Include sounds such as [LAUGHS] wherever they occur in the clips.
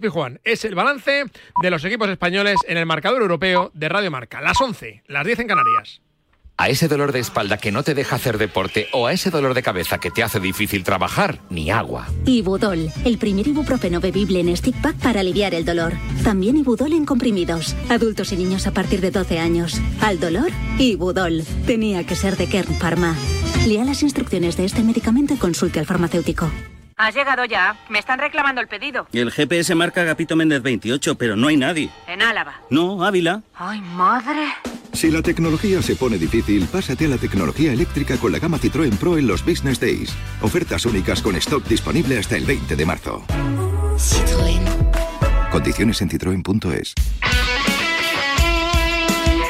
Pijuán. Es el balance de los equipos españoles en el marcador europeo de Radio Marca. Las 11, las 10 en Canarias. A ese dolor de espalda que no te deja hacer deporte o a ese dolor de cabeza que te hace difícil trabajar, ni agua. Ibudol, el primer ibuprofeno bebible en stick pack para aliviar el dolor. También Ibudol en comprimidos. Adultos y niños a partir de 12 años. Al dolor, Ibudol. Tenía que ser de Kern Pharma. Lea las instrucciones de este medicamento y consulte al farmacéutico. Has llegado ya. Me están reclamando el pedido. El GPS marca Agapito Méndez 28, pero no hay nadie. En Álava. No, Ávila. Ay, madre. Si la tecnología se pone difícil, pásate a la tecnología eléctrica con la gama Citroën Pro en los Business Days. Ofertas únicas con stock disponible hasta el 20 de marzo. Citroën. Condiciones en citroen.es.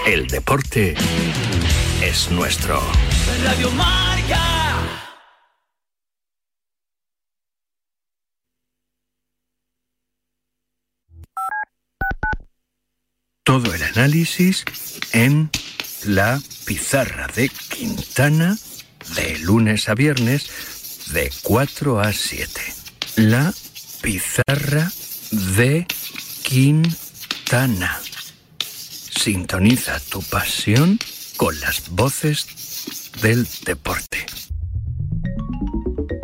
El deporte es nuestro. Radio Marca. Todo el análisis en la pizarra de Quintana de lunes a viernes de 4 a 7. La pizarra de Quintana. Sintoniza tu pasión con las voces del deporte.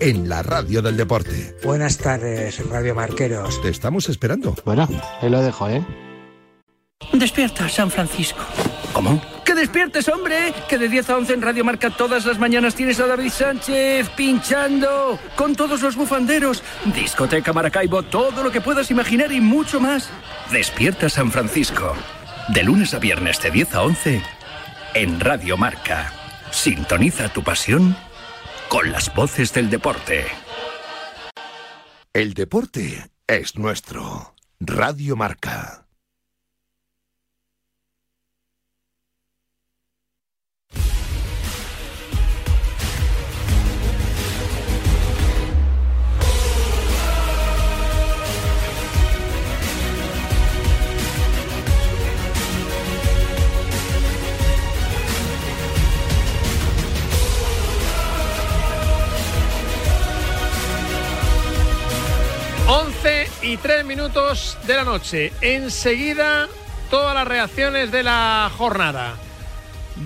en la radio del deporte. Buenas tardes, Radio Marqueros. Te estamos esperando. Bueno, ahí lo dejo, ¿eh? Despierta, San Francisco. ¿Cómo? ¡Que despiertes, hombre! Que de 10 a 11 en Radio Marca todas las mañanas tienes a David Sánchez pinchando con todos los bufanderos. Discoteca Maracaibo, todo lo que puedas imaginar y mucho más. Despierta San Francisco. De lunes a viernes de 10 a 11 en Radio Marca. Sintoniza tu pasión con las voces del deporte. El deporte es nuestro. Radio Marca. Y tres minutos de la noche. Enseguida, todas las reacciones de la jornada.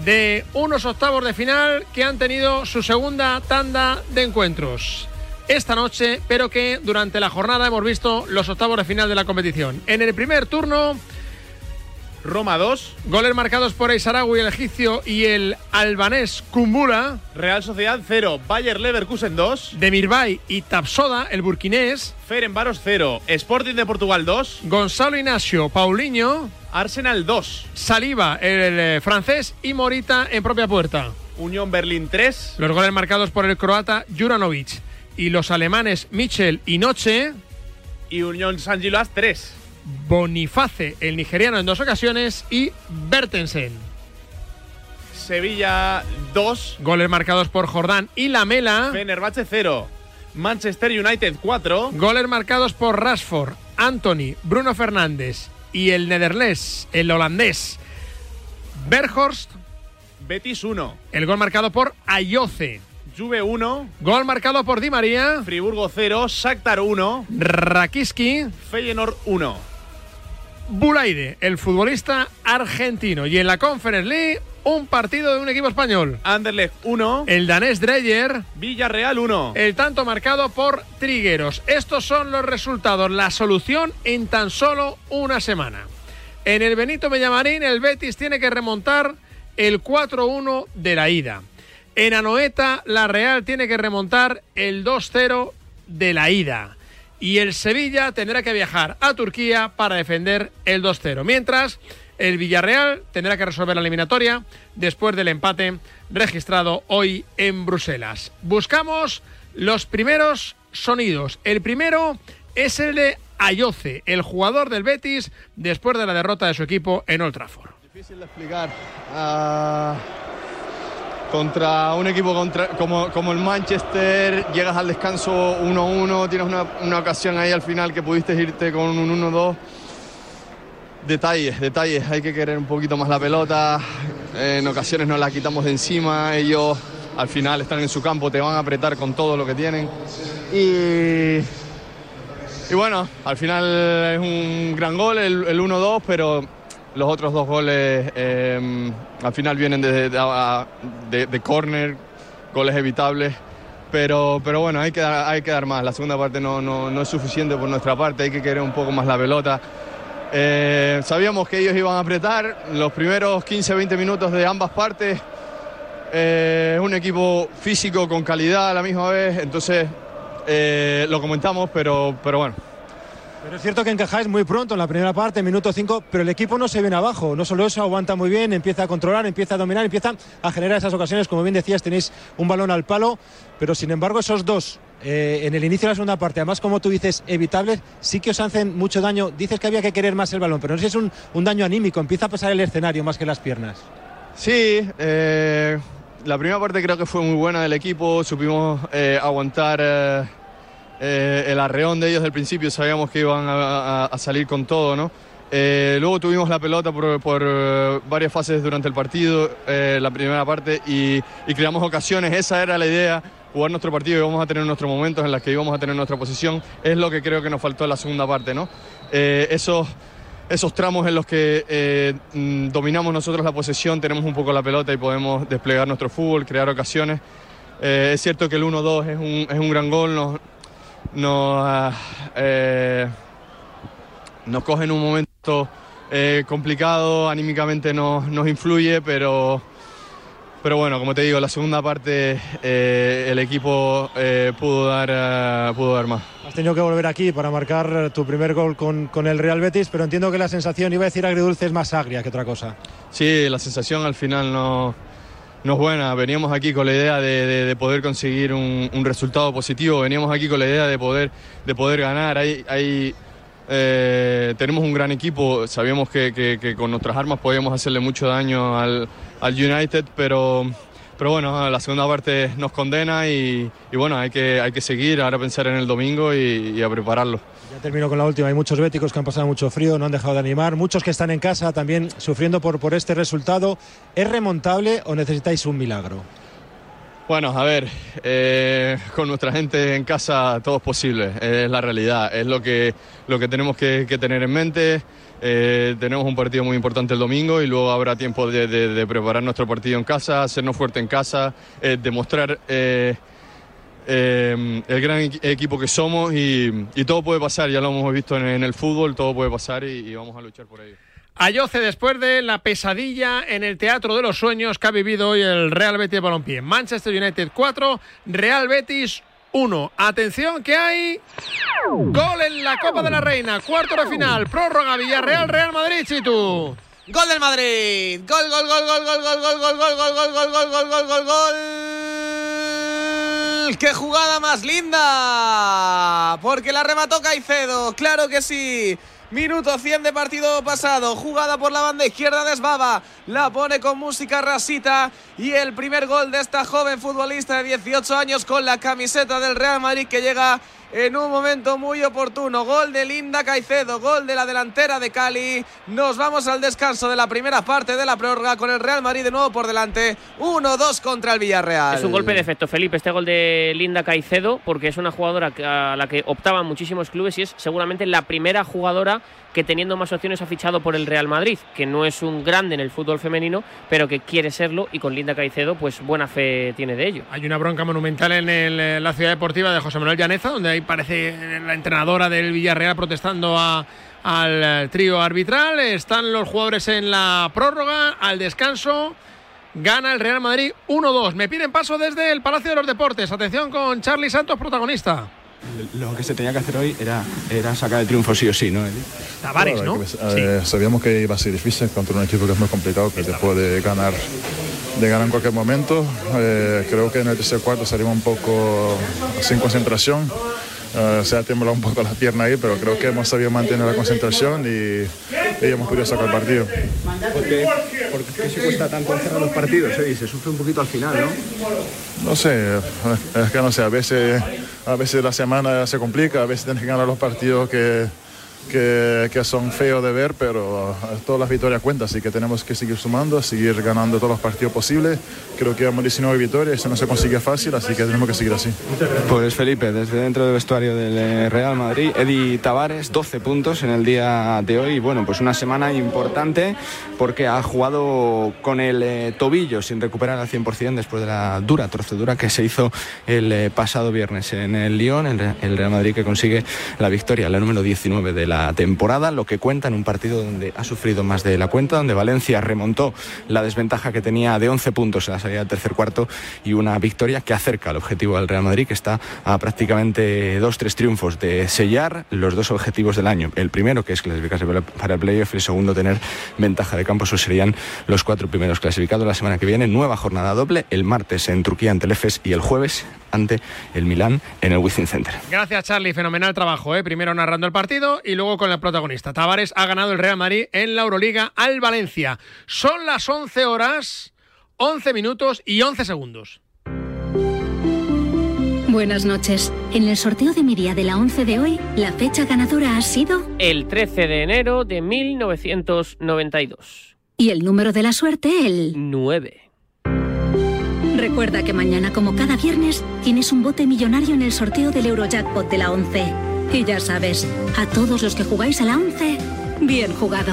De unos octavos de final que han tenido su segunda tanda de encuentros. Esta noche, pero que durante la jornada hemos visto los octavos de final de la competición. En el primer turno, Roma 2. Goles marcados por Eisaragui, el egipcio, y el albanés Kumbula. Real Sociedad 0. Bayer Leverkusen 2. Demirbay y Tapsoda, el burkinés. Ferenbaros 0. Sporting de Portugal 2. Gonzalo Ignacio, Paulinho. Arsenal 2. Saliba, el, el francés, y Morita en propia puerta. Unión Berlín 3. Los goles marcados por el croata Juranovic y los alemanes Michel y Noche. Y Unión San Gilas 3. Boniface, el nigeriano en dos ocasiones, y Bertensen. Sevilla 2. Goles marcados por Jordán y Lamela. Fenerbahce 0. Manchester United 4. Goles marcados por Rashford, Anthony, Bruno Fernández y el nederlés, el holandés Berghorst. Betis 1. El gol marcado por Ayoce. Juve 1. Gol marcado por Di María. Friburgo 0. Shakhtar 1. Rakiski. Feyenoord 1. Bulaide, el futbolista argentino. Y en la Conference League, un partido de un equipo español. Anderlecht 1. El danés Dreyer. Villarreal 1. El tanto marcado por Trigueros. Estos son los resultados, la solución en tan solo una semana. En el Benito Mellamarín, el Betis tiene que remontar el 4-1 de la ida. En Anoeta, la Real tiene que remontar el 2-0 de la ida. Y el Sevilla tendrá que viajar a Turquía para defender el 2-0. Mientras, el Villarreal tendrá que resolver la eliminatoria después del empate registrado hoy en Bruselas. Buscamos los primeros sonidos. El primero es el de Ayoce, el jugador del Betis, después de la derrota de su equipo en Old Trafford. Difícil de explicar. Ah, contra un equipo contra- como, como el Manchester, llegas al descanso 1-1, tienes una, una ocasión ahí al final que pudiste irte con un 1-2. Detalles, detalles, hay que querer un poquito más la pelota, en ocasiones nos la quitamos de encima, ellos al final están en su campo, te van a apretar con todo lo que tienen. Y, y bueno, al final es un gran gol, el, el 1-2, pero los otros dos goles eh, al final vienen de, de, de- córner, goles evitables. Pero, pero bueno, hay que, dar, hay que dar más. La segunda parte no, no, no es suficiente por nuestra parte, hay que querer un poco más la pelota. Eh, sabíamos que ellos iban a apretar los primeros 15-20 minutos de ambas partes. Eh, es un equipo físico con calidad a la misma vez, entonces eh, lo comentamos, pero, pero bueno. Pero es cierto que encajáis muy pronto en la primera parte, minuto 5, pero el equipo no se viene abajo. No solo eso, aguanta muy bien, empieza a controlar, empieza a dominar, empieza a generar esas ocasiones. Como bien decías, tenéis un balón al palo, pero sin embargo, esos dos eh, en el inicio de la segunda parte, además, como tú dices, evitables, sí que os hacen mucho daño. Dices que había que querer más el balón, pero no sé si es un, daño anímico, empieza a pasar el escenario más que las piernas. Sí, eh, la primera parte creo que fue muy buena del equipo, supimos eh, aguantar eh, el arreón de ellos del principio, sabíamos que iban a, a- a salir con todo, ¿no? Eh, luego tuvimos la pelota por, por, eh, varias fases durante el partido, eh, la primera parte, y, y creamos ocasiones, esa era la idea, jugar nuestro partido y vamos a tener nuestros momentos en los que íbamos a tener nuestra posición, es lo que creo que nos faltó en la segunda parte, ¿no? Eh, esos esos tramos en los que eh, mm, dominamos nosotros la posesión, tenemos un poco la pelota y podemos desplegar nuestro fútbol, crear ocasiones. Eh, es cierto que el 1-2 es un, es un gran gol, nos, nos, eh, nos coge en un momento eh, complicado, anímicamente nos, nos influye, pero, pero bueno, como te digo, la segunda parte eh, el equipo eh, pudo, dar, pudo dar más. Has tenido que volver aquí para marcar tu primer gol con, con el Real Betis, pero entiendo que la sensación, iba a decir agridulce, es más agria que otra cosa. Sí, la sensación al final no, no es buena. Veníamos aquí con la idea de, de- de poder conseguir un, resultado positivo, veníamos aquí con la idea de poder, de poder ganar. Hay, eh, tenemos un gran equipo, sabíamos que, que- que con nuestras armas podíamos hacerle mucho daño al, al United, pero, pero bueno, la segunda parte nos condena y, bueno, hay que, hay que seguir, ahora pensar en el domingo y, y a prepararlo. Ya termino con la última. Hay muchos béticos que han pasado mucho frío, no han dejado de animar. Muchos que están en casa también sufriendo por, por este resultado. ¿Es remontable o necesitáis un milagro? Bueno, a ver, eh, con nuestra gente en casa todo es posible, es la realidad, es lo que, lo que tenemos que, tener en mente. Eh, tenemos un partido muy importante el domingo y luego habrá tiempo de, preparar nuestro partido en casa, hacernos fuerte en casa, eh, demostrar el gran equi- equipo que somos y, todo puede pasar, ya lo hemos visto en, en el fútbol, todo puede pasar y, y vamos a luchar por ello. Ayoce después de la pesadilla en el Teatro de los Sueños que ha vivido hoy el Real Betis de Balompié. Manchester United 4, Real Betis 1. Atención que hay gol en la Copa de la Reina, cuarto de final, prórroga Villarreal Real Madrid, Chitu. Gol del Madrid. Gol, gol, gol, gol, gol, gol, gol, gol, gol, gol, gol, gol, gol, gol, gol, gol. ¡Qué jugada más linda! Porque la remató Caicedo, claro que sí. Minuto 100 de partido pasado, jugada por la banda izquierda de Esbaba, la pone con música rasita y el primer gol de esta joven futbolista de 18 años con la camiseta del Real Madrid que llega en un momento muy oportuno. Gol de Linda Caicedo, gol de la delantera de Cali. Nos vamos al descanso de la primera parte de la prórroga con el Real Madrid de nuevo por delante. 1-2 contra el Villarreal. Es un golpe de efecto, Felipe, este gol de Linda Caicedo, porque es una jugadora a la que optaban muchísimos clubes y es seguramente la primera jugadora que teniendo más opciones ha fichado por el Real Madrid, que no es un grande en el fútbol femenino, pero que quiere serlo y con Linda Caicedo pues buena fe tiene de ello. Hay una bronca monumental en el, eh, la ciudad deportiva de José Manuel Llaneza, donde ahí parece la entrenadora del Villarreal protestando a- al eh, trío arbitral. Están los jugadores en la prórroga, al descanso. Gana el Real Madrid 1-2. Me piden paso desde el Palacio de los Deportes. Atención con Charlie Santos, protagonista. Lo que se tenía que hacer hoy era, era sacar el triunfo sí o sí, ¿no? Tavares, ¿no? eh, Sabíamos que iba a ser difícil contra un equipo que es muy complicado, que te puede ganar, de ganar en cualquier momento. Eh, creo que en el tercer cuarto salimos un poco sin concentración. Eh, se ha temblado un poco la pierna ahí, pero creo que hemos sabido mantener la concentración y, y hemos podido sacar el partido. ¿Por qué, por qué se cuesta tanto cerrar los partidos? eh? Y se sufre un poquito al final, ¿no? No sé, es que no sé, a veces, a veces la semana se complica, a veces tienes que ganar los partidos que, que, que son feos de ver, pero eh, todas las victorias cuentan, así que tenemos que seguir sumando, seguir ganando todos los partidos posibles. Creo que hemos 19 victorias, eso no se consigue fácil, así que tenemos que seguir así. Pues Felipe, desde dentro del vestuario del eh, Real Madrid, Edi Tavares, 12 puntos en el día de hoy. Bueno, pues una semana importante porque ha jugado con el eh, tobillo sin recuperar al 100% después de la dura procedura que se hizo el eh, pasado viernes en el Lyon, el, el Real Madrid que consigue la victoria, la número 19 de la temporada, lo que cuenta en un partido donde ha sufrido más de la cuenta, donde Valencia remontó la desventaja que tenía de 11 puntos en la salida del tercer cuarto y una victoria que acerca al objetivo del Real Madrid, que está a prácticamente dos, tres triunfos de sellar los dos objetivos del año. El primero, que es clasificarse para- para el playoff, y el segundo, tener ventaja de campo. Esos serían los cuatro primeros clasificados la semana que viene. Nueva jornada doble, el martes en Turquía ante el EFES y el jueves ante el Milán en el Wizzing Center. Gracias, Charlie. Fenomenal trabajo, ¿eh? Primero narrando el partido y luego con el protagonista. Tavares ha ganado el Real Madrid en la Euroliga al Valencia. Son las 11 horas, 11 minutos y 11 segundos. Buenas noches. En el sorteo de mi día de la 11 de hoy, la fecha ganadora ha sido El 13 de enero de 1992. y el número de la suerte el 9. Recuerda que mañana, como cada viernes, tienes un bote millonario en el sorteo del Eurojackpot de la 11. Y ya sabes, a todos los que jugáis a la 11, bien jugado.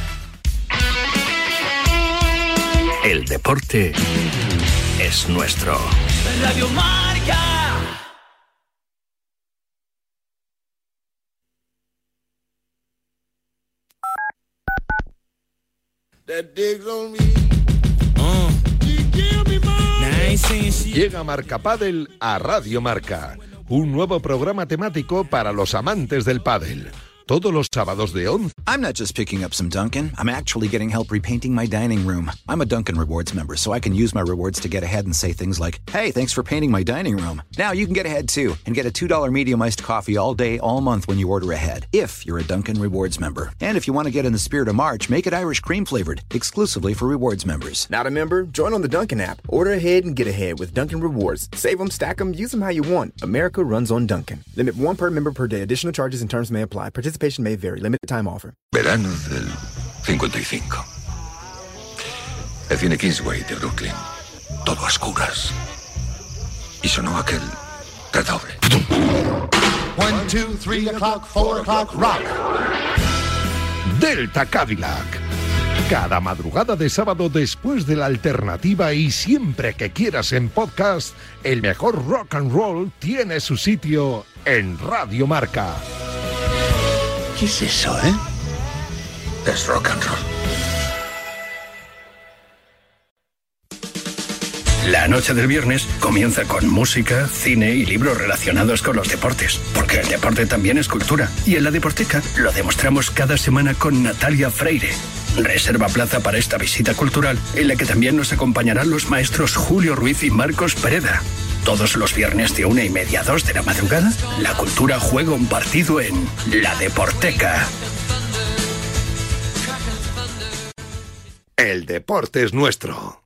El deporte es nuestro. Radio Marca. Llega Marca Padel a Radio Marca, un nuevo programa temático para los amantes del pádel, todos los sábados de 11. I'm not just picking up some Dunkin', I'm actually getting help repainting my dining room. I'm a Dunkin' Rewards member, so I can use my rewards to get ahead and say things like, hey, thanks for painting my dining room. Now you can get ahead too and get a $2 medium iced coffee all day, all month when you order ahead, if you're a Dunkin' Rewards member. And if you want to get in the spirit of March, make it Irish cream flavored, exclusively for rewards members. Not a member? Join on the Dunkin' app. Order ahead and get ahead with Dunkin' Rewards. Save them, stack them, use them how you want. America runs on Dunkin'. Limit one per member per day. Additional charges and terms may apply. Participation may vary. Limited time offer. Verano del 55. El cine Kingsway de Brooklyn. Todo a oscuras. Y sonó aquel redoble. One, two, three o'clock, four o'clock, rock. Delta Cadillac. Cada madrugada de sábado después de la alternativa y siempre que quieras en podcast, el mejor rock and roll tiene su sitio en Radio Marca. ¿Qué es eso, eh? Es rock and roll. La noche del viernes comienza con música, cine y libros relacionados con los deportes, porque el deporte también es cultura. Y en la Deporteca lo demostramos cada semana con Natalia Freire. Reserva plaza para esta visita cultural, en la que también nos acompañarán los maestros Julio Ruiz y Marcos Pereda. Todos los viernes de una y media a dos de la madrugada, la cultura juega un partido en La Deporteca. El deporte es nuestro.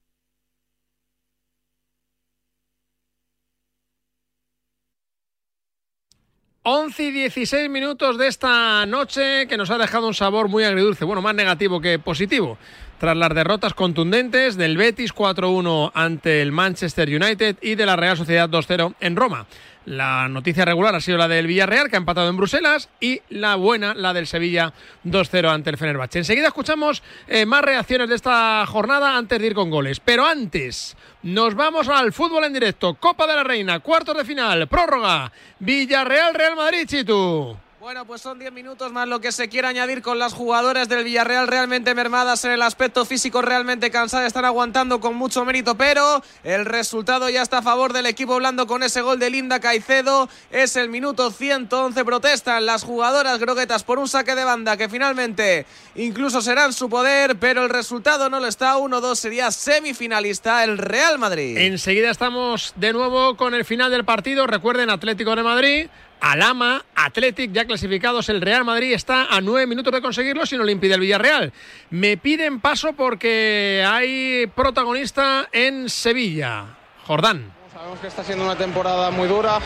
Once y 16 minutos de esta noche que nos ha dejado un sabor muy agridulce, bueno, más negativo que positivo. Tras las derrotas contundentes del Betis 4-1 ante el Manchester United y de la Real Sociedad 2-0 en Roma. La noticia regular ha sido la del Villarreal, que ha empatado en Bruselas, y la buena, la del Sevilla 2-0 ante el Fenerbahce. Enseguida escuchamos eh, más reacciones de esta jornada antes de ir con goles. Pero antes, nos vamos al fútbol en directo. Copa de la Reina, cuartos de final, prórroga. Villarreal, Real Madrid, Chitu. Bueno, pues son 10 minutos más lo que se quiere añadir con las jugadoras del Villarreal realmente mermadas en el aspecto físico, realmente cansadas, están aguantando con mucho mérito, pero el resultado ya está a favor del equipo blando con ese gol de Linda Caicedo. Es el minuto 111, protestan las jugadoras groguetas por un saque de banda que finalmente incluso será en su poder, pero el resultado no lo está. 1-2 sería semifinalista el Real Madrid. Enseguida estamos de nuevo con el final del partido. Recuerden, Atlético de Madrid. Alama, Athletic, ya clasificados. El Real Madrid está a nueve minutos de conseguirlo si no le impide el Villarreal. Me piden paso porque hay protagonista en Sevilla. Jordán. Sabemos que está siendo una temporada muy dura,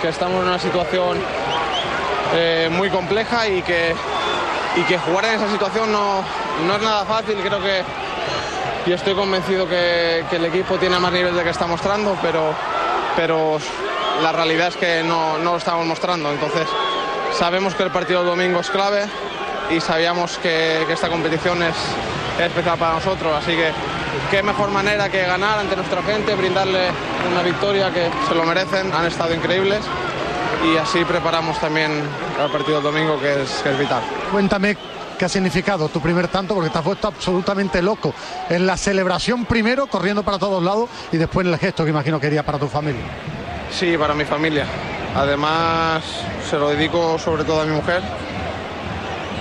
que estamos en una situación eh, muy compleja y que, y que jugar en esa situación no, no es nada fácil. Creo que y estoy convencido que, que el equipo tiene más nivel de que está mostrando, pero, pero la realidad es que no, no lo estamos mostrando. Entonces, sabemos que el partido del domingo es clave y sabíamos que, esta competición es, es especial para nosotros. Así que, qué mejor manera que ganar ante nuestra gente, brindarle una victoria que se lo merecen. Han estado increíbles y así preparamos también el partido del domingo, que es, que es vital. Cuéntame qué ha significado tu primer tanto, porque te has puesto absolutamente loco en la celebración primero, corriendo para todos lados, y después en el gesto que imagino que quería para tu familia. Sí, para mi familia. Además, se lo dedico sobre todo a mi mujer,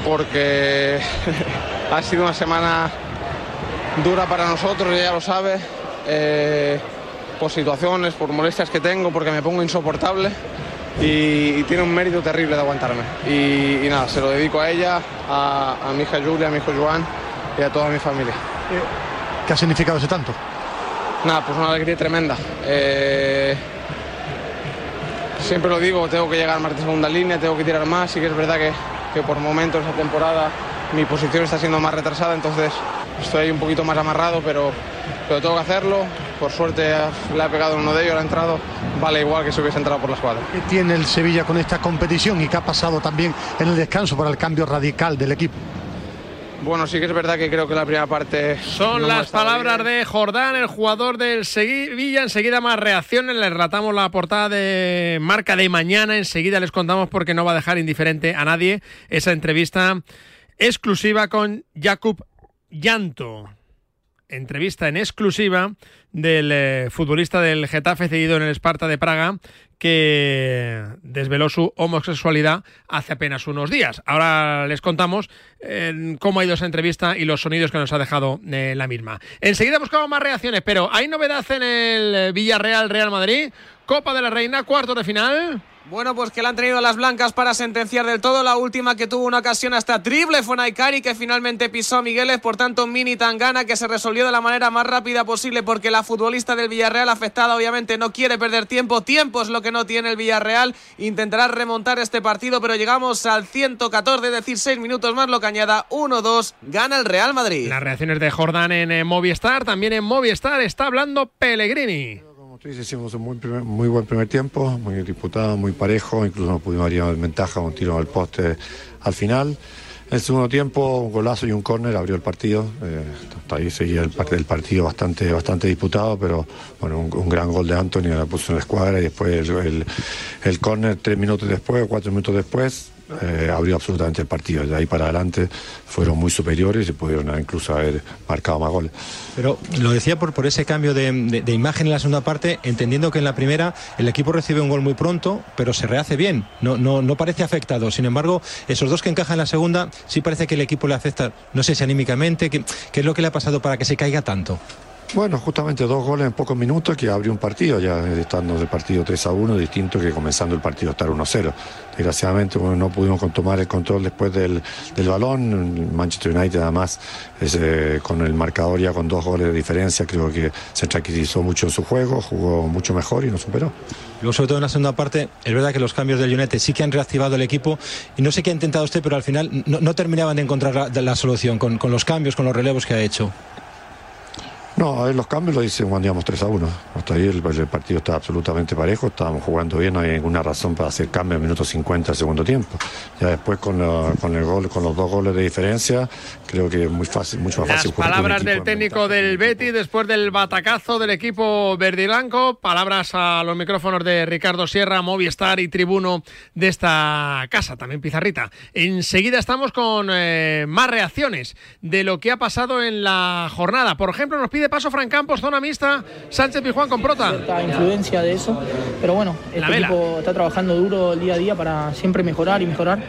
porque [LAUGHS] ha sido una semana dura para nosotros, ella lo sabe, eh, por situaciones, por molestias que tengo, porque me pongo insoportable y, y tiene un mérito terrible de aguantarme. Y, y nada, se lo dedico a ella, a, a, mi hija Julia, a mi hijo Joan y a toda mi familia. ¿Qué ha significado ese tanto? Nada, pues una alegría tremenda. Eh, siempre lo digo, tengo que llegar más de segunda línea, tengo que tirar más, sí que es verdad que, que por momentos esta temporada mi posición está siendo más retrasada, entonces estoy un poquito más amarrado, pero, pero tengo que hacerlo. Por suerte le ha pegado uno de ellos, ha entrado, vale igual que si hubiese entrado por la escuadra. ¿Qué tiene el Sevilla con esta competición y qué ha pasado también en el descanso por el cambio radical del equipo? Bueno, sí que es verdad que creo que la primera parte. Son no las palabras bien. de Jordán, el jugador del Sevilla. Enseguida más reacciones. Les ratamos la portada de marca de mañana. Enseguida les contamos porque no va a dejar indiferente a nadie esa entrevista exclusiva con Jakub Llanto. entrevista en exclusiva del eh, futbolista del Getafe cedido en el Esparta de Praga que desveló su homosexualidad hace apenas unos días. Ahora les contamos eh, cómo ha ido esa entrevista y los sonidos que nos ha dejado eh, la misma. Enseguida buscamos más reacciones, pero ¿hay novedad en el Villarreal Real Madrid? Copa de la Reina, cuarto de final. Bueno, pues que le han tenido las blancas para sentenciar del todo. La última que tuvo una ocasión hasta triple fue Naikari, que finalmente pisó a Migueles. Por tanto, mini tangana que se resolvió de la manera más rápida posible porque la futbolista del Villarreal afectada obviamente no quiere perder tiempo. Tiempo es lo que no tiene el Villarreal. Intentará remontar este partido, pero llegamos al 114, es decir, 6 minutos más, lo que añada 1-2. Gana el Real Madrid. Las reacciones de Jordán en eh, Movistar. También en Movistar está hablando Pellegrini. Tú dices, hicimos un muy, muy buen primer tiempo, muy disputado, muy parejo, incluso nos pudimos haber en ventaja con tiro al poste al final. El segundo tiempo, un golazo y un córner abrió el partido. eh, ahí seguía el, part- el partido bastante, bastante disputado, pero bueno, un, gran gol de Anthony la puso en la escuadra y después el, el, el córner tres minutos después o cuatro minutos después eh, abrió absolutamente el partido. De ahí para adelante fueron muy superiores y pudieron incluso haber marcado más goles. Pero lo decía por, por ese cambio de, de- imagen en la segunda parte, entendiendo que en la primera el equipo recibe un gol muy pronto, pero se rehace bien, no, no, no parece afectado. Sin embargo, esos dos que encajan en la segunda, sí parece que el equipo le afecta, no sé si anímicamente, ¿qué, qué es lo que le ha pasado para que se caiga tanto? Bueno, justamente dos goles en pocos minutos que abrió un partido, ya estando del partido 3 a 1, distinto que comenzando el partido estar 1 a 0. Desgraciadamente no pudimos tomar el control después del, del balón. Manchester United además eh, con el marcador ya con dos goles de diferencia, creo que se tranquilizó mucho en su juego, jugó mucho mejor y nos superó. Luego, sobre todo en la segunda parte, es verdad que los cambios del United sí que han reactivado el equipo y no sé qué ha intentado usted, pero al final no, terminaban de encontrar la, la solución con, con los cambios, con los relevos que ha hecho. No, a ver, los cambios lo hice cuando íbamos 3 a 1. Hasta ahí el, el partido estaba absolutamente parejo, estábamos jugando bien, no hay ninguna razón para hacer cambio en minutos 50 del segundo tiempo. Ya después con, la- con el gol, con los dos goles de diferencia, creo que es muy fácil, mucho más Las fácil jugar palabras del técnico del Betis después del batacazo del equipo verde y blanco. Palabras a los micrófonos de Ricardo Sierra, Movistar y tribuno de esta casa, también Pizarrita. Enseguida estamos con eh, más reacciones de lo que ha pasado en la jornada. Por ejemplo, nos pide paso Fran Campos, zona mixta, Sánchez Pijuán con Prota. cierta influencia de eso, pero bueno, La este equipo está trabajando duro el día a día para siempre mejorar y mejorar.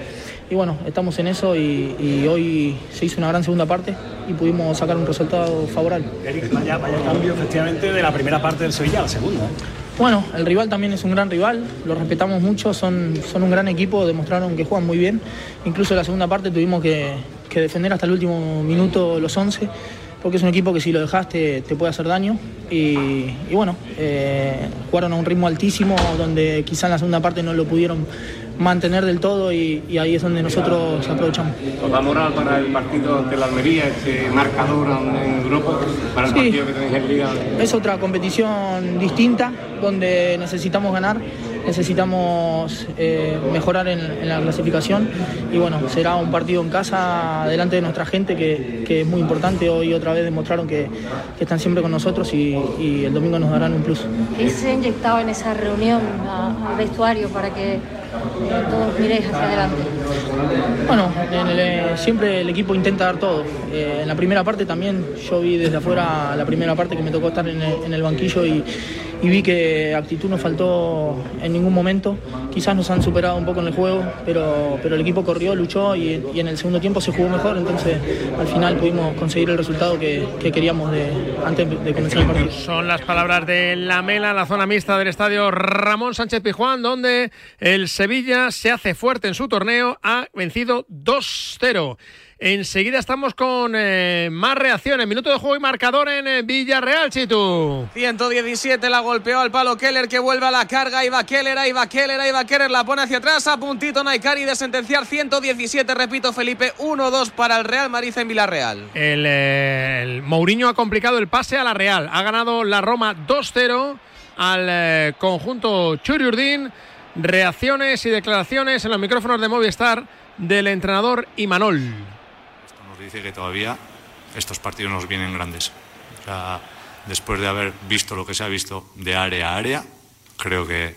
Y bueno, estamos en eso y, y hoy se hizo una gran segunda parte y pudimos sacar un resultado favorable. Eric, vaya, vaya cambio efectivamente de la primera parte del Sevilla a la segunda. ¿eh? Bueno, el rival también es un gran rival, lo respetamos mucho, son, son un gran equipo, demostraron que juegan muy bien. Incluso en la segunda parte tuvimos que, que defender hasta el último minuto los 11, porque es un equipo que si lo dejaste te puede hacer daño. Y, y bueno, eh, jugaron a un ritmo altísimo, donde quizá en la segunda parte no lo pudieron mantener del todo y, y ahí es donde nosotros aprovechamos. ¿Os da moral para el partido de la Almería, este marcador en Europa, para el Sí. partido que tenéis en Liga? Es otra competición distinta donde necesitamos ganar, necesitamos eh, mejorar en, en la clasificación y bueno, será un partido en casa delante de nuestra gente que, que es muy importante. Hoy otra vez demostraron que, que están siempre con nosotros y, y el domingo nos darán un plus. ¿Qué se ha inyectado en esa reunión a- al vestuario para que eh, todos miréis hacia adelante? Bueno, en el, eh, siempre el equipo intenta dar todo. Eh, en la primera parte también, yo vi desde afuera la primera parte que me tocó estar en el, en el banquillo y, y vi que actitud no faltó en ningún momento. Quizás nos han superado un poco en el juego, pero, pero el equipo corrió, luchó y, y en el segundo tiempo se jugó mejor, entonces al final pudimos conseguir el resultado que, que queríamos de, antes de comenzar el partido. Son las palabras de la Mela, la zona mixta del estadio Ramón Sánchez Pijuán, donde el Sevilla se hace fuerte en su torneo, ha vencido 2-0. Enseguida estamos con eh, más reacciones. Minuto de juego y marcador en eh, Villarreal, Chitu. 117 la golpeó al palo Keller que vuelve a la carga. Va Keller, ahí va Keller, ahí va Keller. La pone hacia atrás. A puntito Naikari de sentenciar 117. Repito, Felipe, 1-2 para el Real Madrid en Villarreal. El, eh, el Mourinho ha complicado el pase a la Real. Ha ganado la Roma 2-0 al eh, conjunto Churiurdin. Reacciones y declaraciones en los micrófonos de Movistar del entrenador Imanol. Dice que todavía estos partidos nos vienen grandes. O sea, después de haber visto lo que se ha visto de área a área, creo que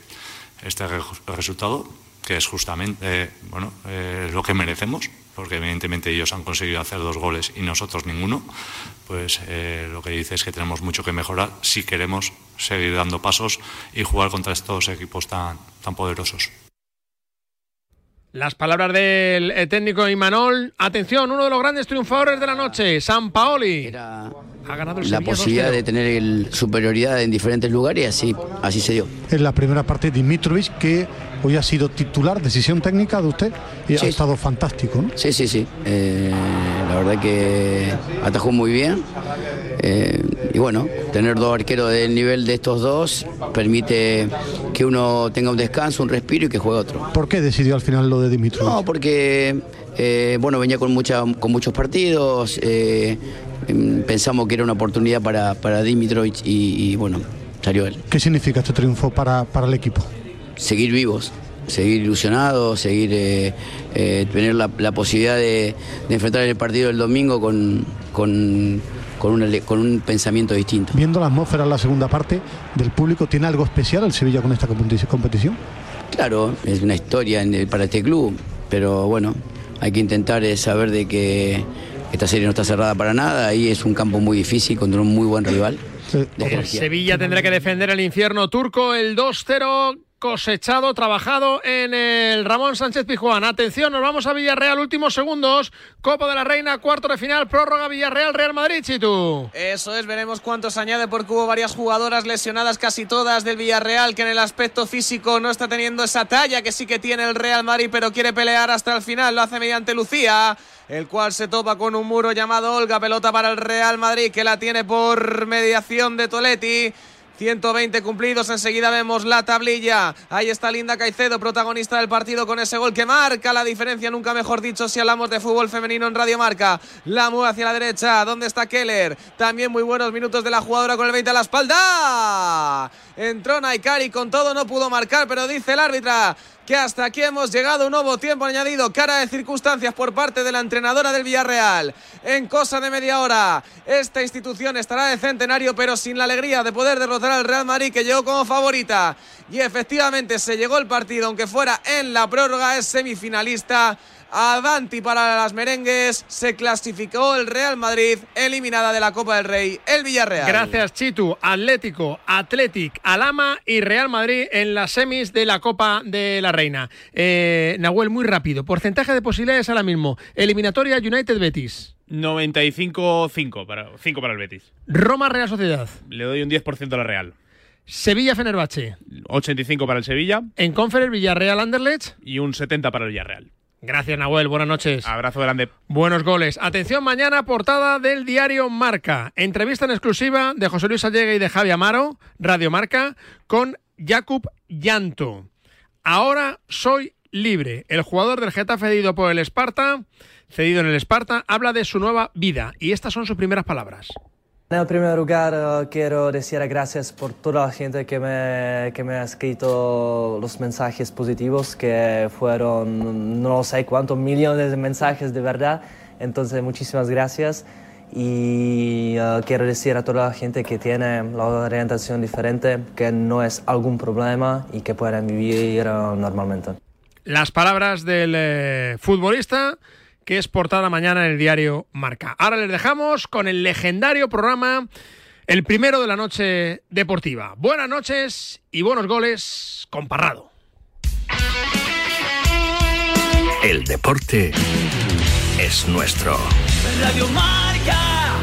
este re- resultado que es justamente bueno, eh, lo que merecemos, porque evidentemente ellos han conseguido hacer dos goles y nosotros ninguno, pues eh, lo que dice es que tenemos mucho que mejorar si queremos seguir dando pasos y jugar contra estos equipos tan, tan poderosos. Las palabras del eh, técnico Imanol. Atención, uno de los grandes triunfadores de la noche, San Paoli. ha ganado el la posibilidad 2-0. de tener el superioridad en diferentes lugares y así, así se dio. En la primera parte, Dimitrovic, que hoy ha sido titular, decisión técnica de usted, y Sí. ha estado fantástico, ¿no? Sí, sí, sí. Eh, la verdad que atajó muy bien. Eh, y bueno, tener dos arqueros del nivel de estos dos permite que uno tenga un descanso, un respiro y que juegue otro. ¿Por qué decidió al final lo de Dimitrovic? No, porque eh, bueno, venía con, mucha, con muchos partidos. eh, em, pensamos que era una oportunidad para, para Dimitrovic y, y, bueno, salió él. ¿Qué significa este triunfo para, para el equipo? seguir vivos, seguir ilusionados, seguir eh, eh, tener la, la posibilidad de, de enfrentar el partido del domingo con, con, con, una con un pensamiento distinto. Viendo la atmósfera en la segunda parte del público, ¿tiene algo especial el Sevilla con esta competi- competición? Claro, es una historia en- para este club, pero bueno, hay que intentar eh, saber de que esta serie no está cerrada para nada, ahí es un campo muy difícil contra un muy buen rival. jerarquía. Sevilla tendrá que defender el infierno turco, el 2-0 cosechado, trabajado en el Ramón Sánchez Pijuán. Atención, nos vamos a Villarreal, últimos segundos. Copa de la Reina, cuarto de final, prórroga Villarreal, Real Madrid, Chitu. Eso es, veremos cuántos añade porque hubo varias jugadoras lesionadas, casi todas del Villarreal, que en el aspecto físico no está teniendo esa talla que sí que tiene el Real Madrid, pero quiere pelear hasta el final, lo hace mediante Lucía, el cual se topa con un muro llamado Olga, pelota para el Real Madrid, que la tiene por mediación de Toletti. 120 cumplidos, enseguida vemos la tablilla. Ahí está Linda Caicedo, protagonista del partido con ese gol que marca la diferencia, nunca mejor dicho, si hablamos de fútbol femenino en Radio Marca. La mueve hacia la derecha, ¿dónde está Keller? También muy buenos minutos de la jugadora con el 20 a la espalda. Entró Naikari con todo, no pudo marcar, pero dice el árbitra que hasta aquí hemos llegado. Un nuevo tiempo añadido, cara de circunstancias por parte de la entrenadora del Villarreal. En cosa de media hora, esta institución estará de centenario, pero sin la alegría de poder derrotar al Real Madrid, que llegó como favorita. Y efectivamente se llegó el partido, aunque fuera en la prórroga, es semifinalista. Avanti para las merengues, se clasificó el Real Madrid, eliminada de la Copa del Rey, el Villarreal. Gracias, Chitu. Atlético, Athletic, Alama y Real Madrid en las semis de la Copa de la Reina. Eh, Nahuel, muy rápido. Porcentaje de posibilidades ahora mismo. Eliminatoria United Betis. 95-5 para, 5 para el Betis. Roma Real Sociedad. Le doy un 10% a la Real. Sevilla Fenerbahce. 85 para el Sevilla En Conference Villarreal Anderlecht. y un 70 para el Villarreal. Gracias, Nahuel. Buenas noches. Abrazo grande. Buenos goles. Atención, mañana portada del diario Marca. Entrevista en exclusiva de José Luis Allega y de Javi Amaro, Radio Marca, con Jakub Llanto. Ahora soy libre. El jugador del Getafe cedido por el Esparta, cedido en el Esparta, habla de su nueva vida. Y estas son sus primeras palabras. En el primer lugar, eh, quiero decir gracias por toda la gente que me, que me ha escrito los mensajes positivos, que fueron no sé cuántos millones de mensajes de verdad. Entonces, muchísimas gracias. Y eh, quiero decir a toda la gente que tiene la orientación diferente que no es algún problema y que pueden vivir eh, normalmente. Las palabras del eh, futbolista que es portada mañana en el diario Marca. Ahora les dejamos con el legendario programa, el primero de la noche deportiva. Buenas noches y buenos goles con Parrado. El deporte es nuestro. Radio Marca.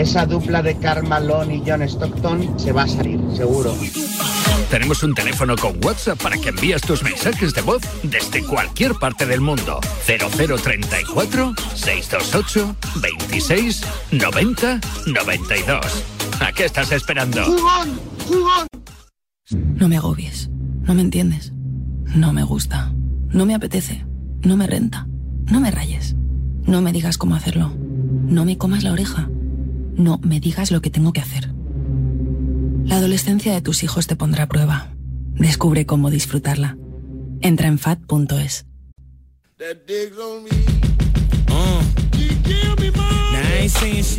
Esa dupla de Karl Malone y John Stockton se va a salir, seguro. Tenemos un teléfono con WhatsApp para que envíes tus mensajes de voz desde cualquier parte del mundo. 0034 628 26 90 92. ¿A qué estás esperando? ¡Jugón! ¡Jugón! No me agobies. No me entiendes. No me gusta. No me apetece. No me renta. No me rayes. No me digas cómo hacerlo. No me comas la oreja. No me digas lo que tengo que hacer. La adolescencia de tus hijos te pondrá a prueba. Descubre cómo disfrutarla. Entra en fat.es.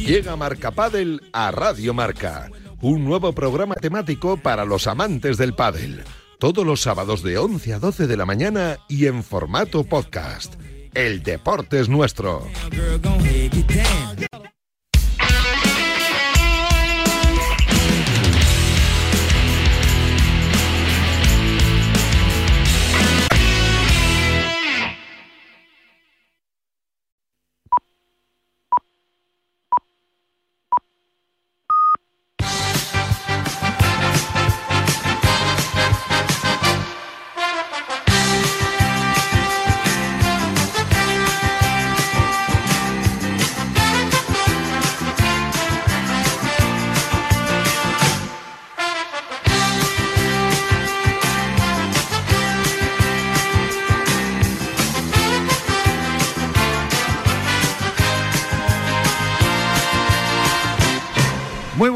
Llega Marca Padel a Radio Marca, un nuevo programa temático para los amantes del pádel. Todos los sábados de 11 a 12 de la mañana y en formato podcast. El deporte es nuestro.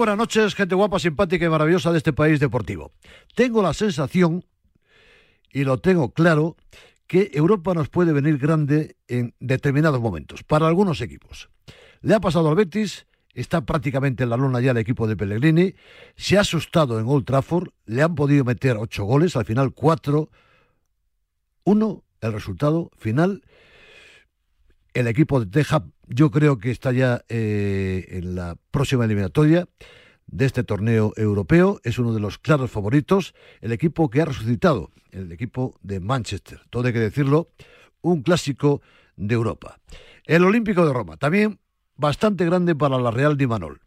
Buenas noches, gente guapa, simpática y maravillosa de este país deportivo. Tengo la sensación, y lo tengo claro, que Europa nos puede venir grande en determinados momentos, para algunos equipos. Le ha pasado al Betis, está prácticamente en la luna ya el equipo de Pellegrini, se ha asustado en Old Trafford, le han podido meter ocho goles, al final cuatro, uno, el resultado final. El equipo de Teja yo creo que está ya eh, en la próxima eliminatoria de este torneo europeo. Es uno de los claros favoritos. El equipo que ha resucitado, el equipo de Manchester. Todo hay que decirlo, un clásico de Europa. El Olímpico de Roma, también bastante grande para la Real de Manol.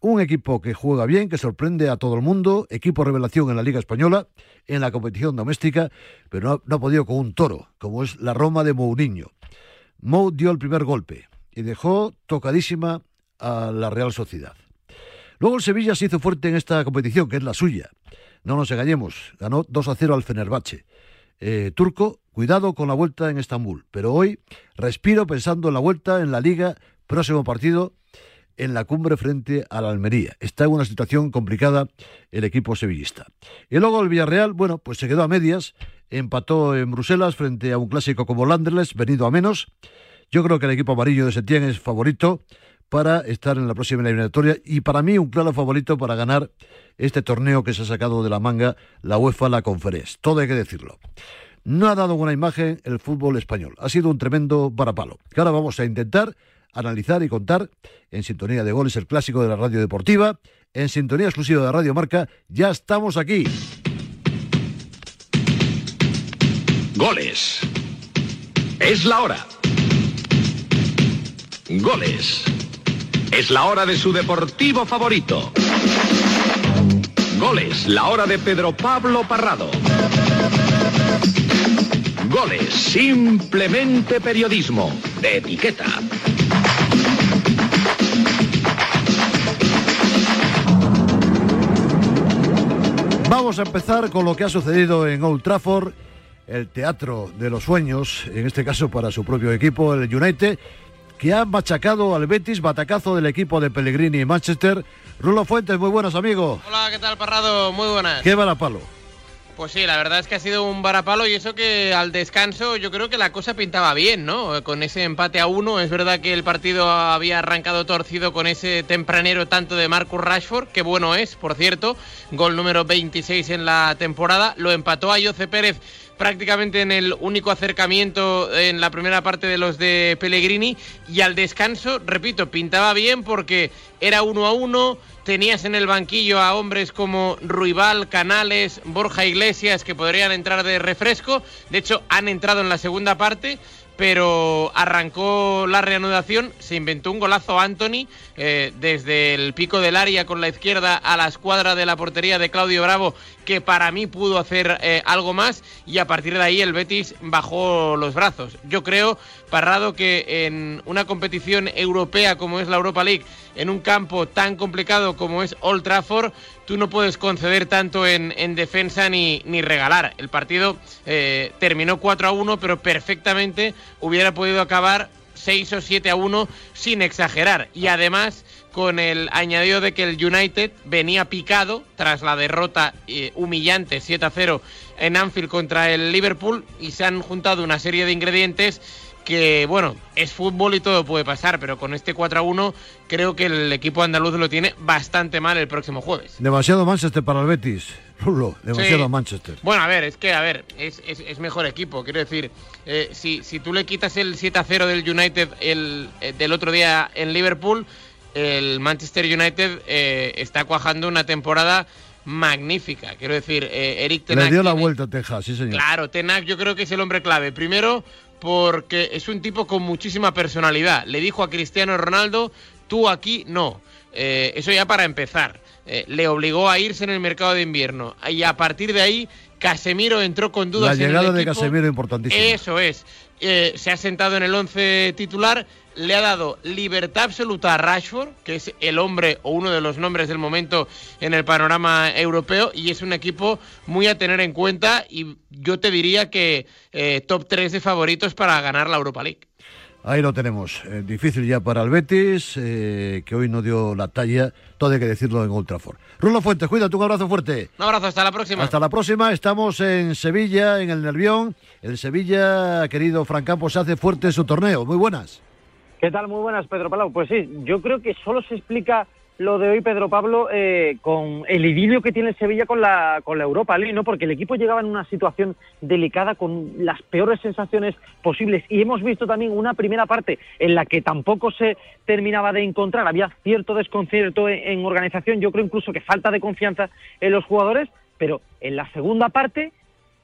Un equipo que juega bien, que sorprende a todo el mundo, equipo revelación en la Liga Española, en la competición doméstica, pero no, ha podido con un toro, como es la Roma de Mourinho. Mou dio el primer golpe y dejó tocadísima a la Real Sociedad. Luego el Sevilla se hizo fuerte en esta competición, que es la suya. No nos engañemos, ganó 2 a 0 al Fenerbahce. Eh, turco, cuidado con la vuelta en Estambul. Pero hoy respiro pensando en la vuelta en la Liga, próximo partido en la cumbre frente a la Almería. Está en una situación complicada el equipo sevillista. Y luego el Villarreal, bueno, pues se quedó a medias, empató en Bruselas frente a un clásico como Landerles, venido a menos. Yo creo que el equipo amarillo de Setién es favorito para estar en la próxima eliminatoria y para mí un claro favorito para ganar este torneo que se ha sacado de la manga la UEFA, la Conference. Todo hay que decirlo. No ha dado buena imagen el fútbol español. Ha sido un tremendo varapalo. Que ahora vamos a intentar analizar y contar en sintonía de goles el clásico de la radio deportiva, en sintonía exclusiva de Radio Marca. Ya estamos aquí. Goles. Es la hora. Goles. Es la hora de su deportivo favorito. Goles, la hora de Pedro Pablo Parrado. Goles, simplemente periodismo, de etiqueta. Vamos a empezar con lo que ha sucedido en Old Trafford, el teatro de los sueños, en este caso para su propio equipo, el United, que ha machacado al Betis, batacazo del equipo de Pellegrini y Manchester. Rulo Fuentes, muy buenos amigos. Hola, ¿qué tal, Parrado? Muy buenas. ¿Qué va palo? Pues sí, la verdad es que ha sido un varapalo y eso que al descanso yo creo que la cosa pintaba bien, ¿no? Con ese empate a uno, es verdad que el partido había arrancado torcido con ese tempranero tanto de Marcus Rashford, que bueno es, por cierto, gol número 26 en la temporada, lo empató a Jose Pérez prácticamente en el único acercamiento en la primera parte de los de Pellegrini. Y al descanso, repito, pintaba bien porque era uno a uno, tenías en el banquillo a hombres como Ruibal, Canales, Borja Iglesias que podrían entrar de refresco, de hecho han entrado en la segunda parte pero arrancó la reanudación, se inventó un golazo Anthony eh, desde el pico del área con la izquierda a la escuadra de la portería de Claudio Bravo que para mí pudo hacer eh, algo más y a partir de ahí el Betis bajó los brazos. Yo creo, Parrado, que en una competición europea como es la Europa League, en un campo tan complicado como es Old Trafford, tú no puedes conceder tanto en, defensa ni, ni, regalar. El partido eh, terminó 4 a 1, pero perfectamente hubiera podido acabar 6 o 7 a 1 sin exagerar. Y además con el añadido de que el United venía picado tras la derrota eh, humillante 7 a 0 en Anfield contra el Liverpool y se han juntado una serie de ingredientes que, bueno, es fútbol y todo puede pasar, pero con este 4 a 1 creo que el equipo andaluz lo tiene bastante mal el próximo jueves. Demasiado Manchester para el Betis. Rulo, demasiado Manchester. Bueno, a ver, es que, a ver, es, es, mejor equipo. Quiero decir, eh, si, si tú le quitas el 7 a 0 del United el, eh, del otro día en Liverpool, el Manchester United eh, está cuajando una temporada magnífica. Quiero decir, Eric Tenak. Le dio la vuelta a Texas, sí, señor. Claro, Tenak yo creo que es el hombre clave. Primero, porque es un tipo con muchísima personalidad. Le dijo a Cristiano Ronaldo, tú aquí no. Eh, eso ya para empezar. Eh, le obligó a irse en el mercado de invierno. Y a partir de ahí, Casemiro entró con dudas. La llegada de Casemiro importantísima. Eso es. Eh, se ha sentado en el 11 titular le ha dado libertad absoluta a Rashford, que es el hombre o uno de los nombres del momento en el panorama europeo, y es un equipo muy a tener en cuenta y yo te diría que eh, top 3 de favoritos para ganar la Europa League. Ahí lo tenemos. Eh, difícil ya para el Betis, eh, que hoy no dio la talla, todo hay que decirlo en Old Trafford. Rulo Fuentes, cuídate, un abrazo fuerte. Un abrazo, hasta la próxima. Hasta la próxima, estamos en Sevilla, en el Nervión. El Sevilla, querido Fran Campos, hace fuerte su torneo. Muy buenas. ¿Qué tal? Muy buenas, Pedro Palau. Pues sí, yo creo que solo se explica lo de hoy, Pedro Pablo, eh, con el idilio que tiene Sevilla con la, con la Europa League, ¿no? Porque el equipo llegaba en una situación delicada con las peores sensaciones posibles. Y hemos visto también una primera parte en la que tampoco se terminaba de encontrar. Había cierto desconcierto en organización, yo creo incluso que falta de confianza en los jugadores, pero en la segunda parte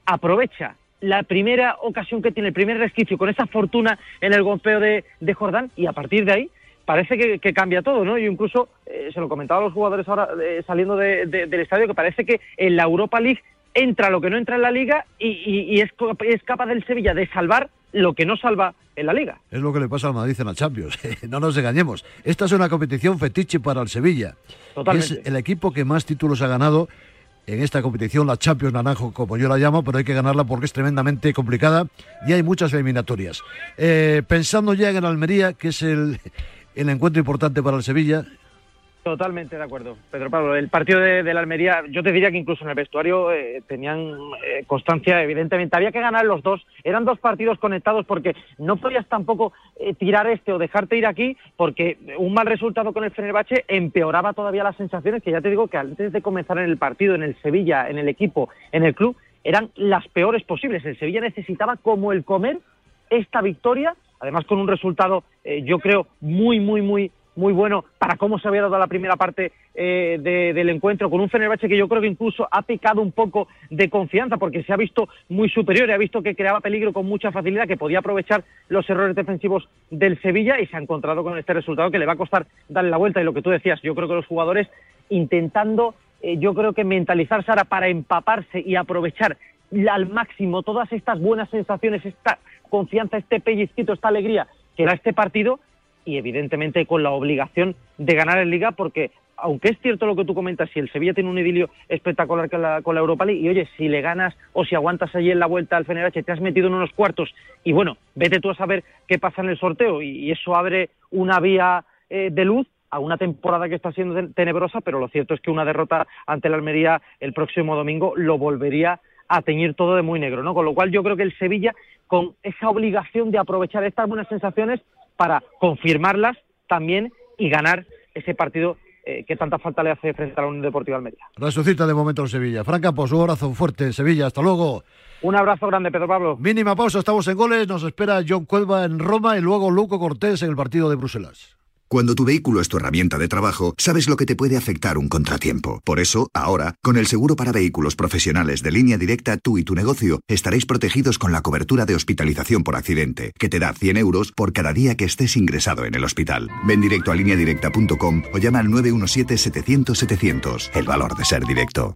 aprovecha la primera ocasión que tiene, el primer resquicio con esa fortuna en el golpeo de, Jordán y a partir de ahí parece que, cambia todo, ¿no? Yo incluso eh, se lo comentaba a los jugadores ahora eh, saliendo del estadio que parece que en la Europa League entra lo que no entra en la Liga y, es, capaz del Sevilla de salvar lo que no salva en la Liga. Es lo que le pasa al Madrid en la Champions. [LAUGHS] no nos engañemos. Esta es una competición fetiche para el Sevilla. Es el equipo que más títulos ha ganado en esta competición, la Champions Naranjo, como yo la llamo, pero hay que ganarla porque es tremendamente complicada y hay muchas eliminatorias. Eh, pensando ya en Almería, que es el, el encuentro importante para el Sevilla, Totalmente de acuerdo, Pedro Pablo. El partido de, la Almería, yo te diría que incluso en el vestuario eh, tenían eh, constancia, evidentemente. Había que ganar los dos. Eran dos partidos conectados porque no podías tampoco eh, tirar este o dejarte ir aquí porque un mal resultado con el Fenerbahce empeoraba todavía las sensaciones que ya te digo que antes de comenzar en el partido, en el Sevilla, en el equipo, en el club, eran las peores posibles. El Sevilla necesitaba como el comer esta victoria, además con un resultado, yo creo, muy, muy, muy muy bueno para cómo se había dado la primera parte eh, del encuentro, con un Fenerbahce que yo creo que incluso ha pecado un poco de confianza porque se ha visto muy superior y ha visto que creaba peligro con mucha facilidad, que podía aprovechar los errores defensivos del Sevilla y se ha encontrado con este resultado que le va a costar darle la vuelta. Y lo que tú decías, yo creo que los jugadores intentando, eh, yo creo que mentalizarse ahora para empaparse y aprovechar al máximo todas estas buenas sensaciones, esta confianza, este pellizquito, esta alegría que era este partido y evidentemente con la obligación de ganar en Liga porque aunque es cierto lo que tú comentas, si el Sevilla tiene un idilio espectacular con la, con la Europa League, y oye, si le ganas o si aguantas allí en la vuelta al Fenerbahce, te has metido en unos cuartos, y bueno, vete tú a saber qué pasa en el sorteo, y, eso abre una vía eh, de luz a una temporada que está siendo tenebrosa, pero lo cierto es que una derrota ante la Almería el próximo domingo lo volvería a teñir todo de muy negro, ¿no? Con lo cual yo creo que el Sevilla, con esa obligación de aprovechar estas buenas sensaciones, para confirmarlas también y ganar ese partido eh, que tanta falta le hace frente a la Unión Deportiva Almería. Resucita de momento en Sevilla. Franca, pues un abrazo fuerte, Sevilla. Hasta luego. Un abrazo grande, Pedro Pablo. Mínima pausa, estamos en goles. Nos espera John Cuelva en Roma y luego Luco Cortés en el partido de Bruselas. Cuando tu vehículo es tu herramienta de trabajo, sabes lo que te puede afectar un contratiempo. Por eso, ahora, con el seguro para vehículos profesionales de línea directa, tú y tu negocio estaréis protegidos con la cobertura de hospitalización por accidente, que te da 100 euros por cada día que estés ingresado en el hospital. Ven directo a lineadirecta.com o llama al 917-700-700. El valor de ser directo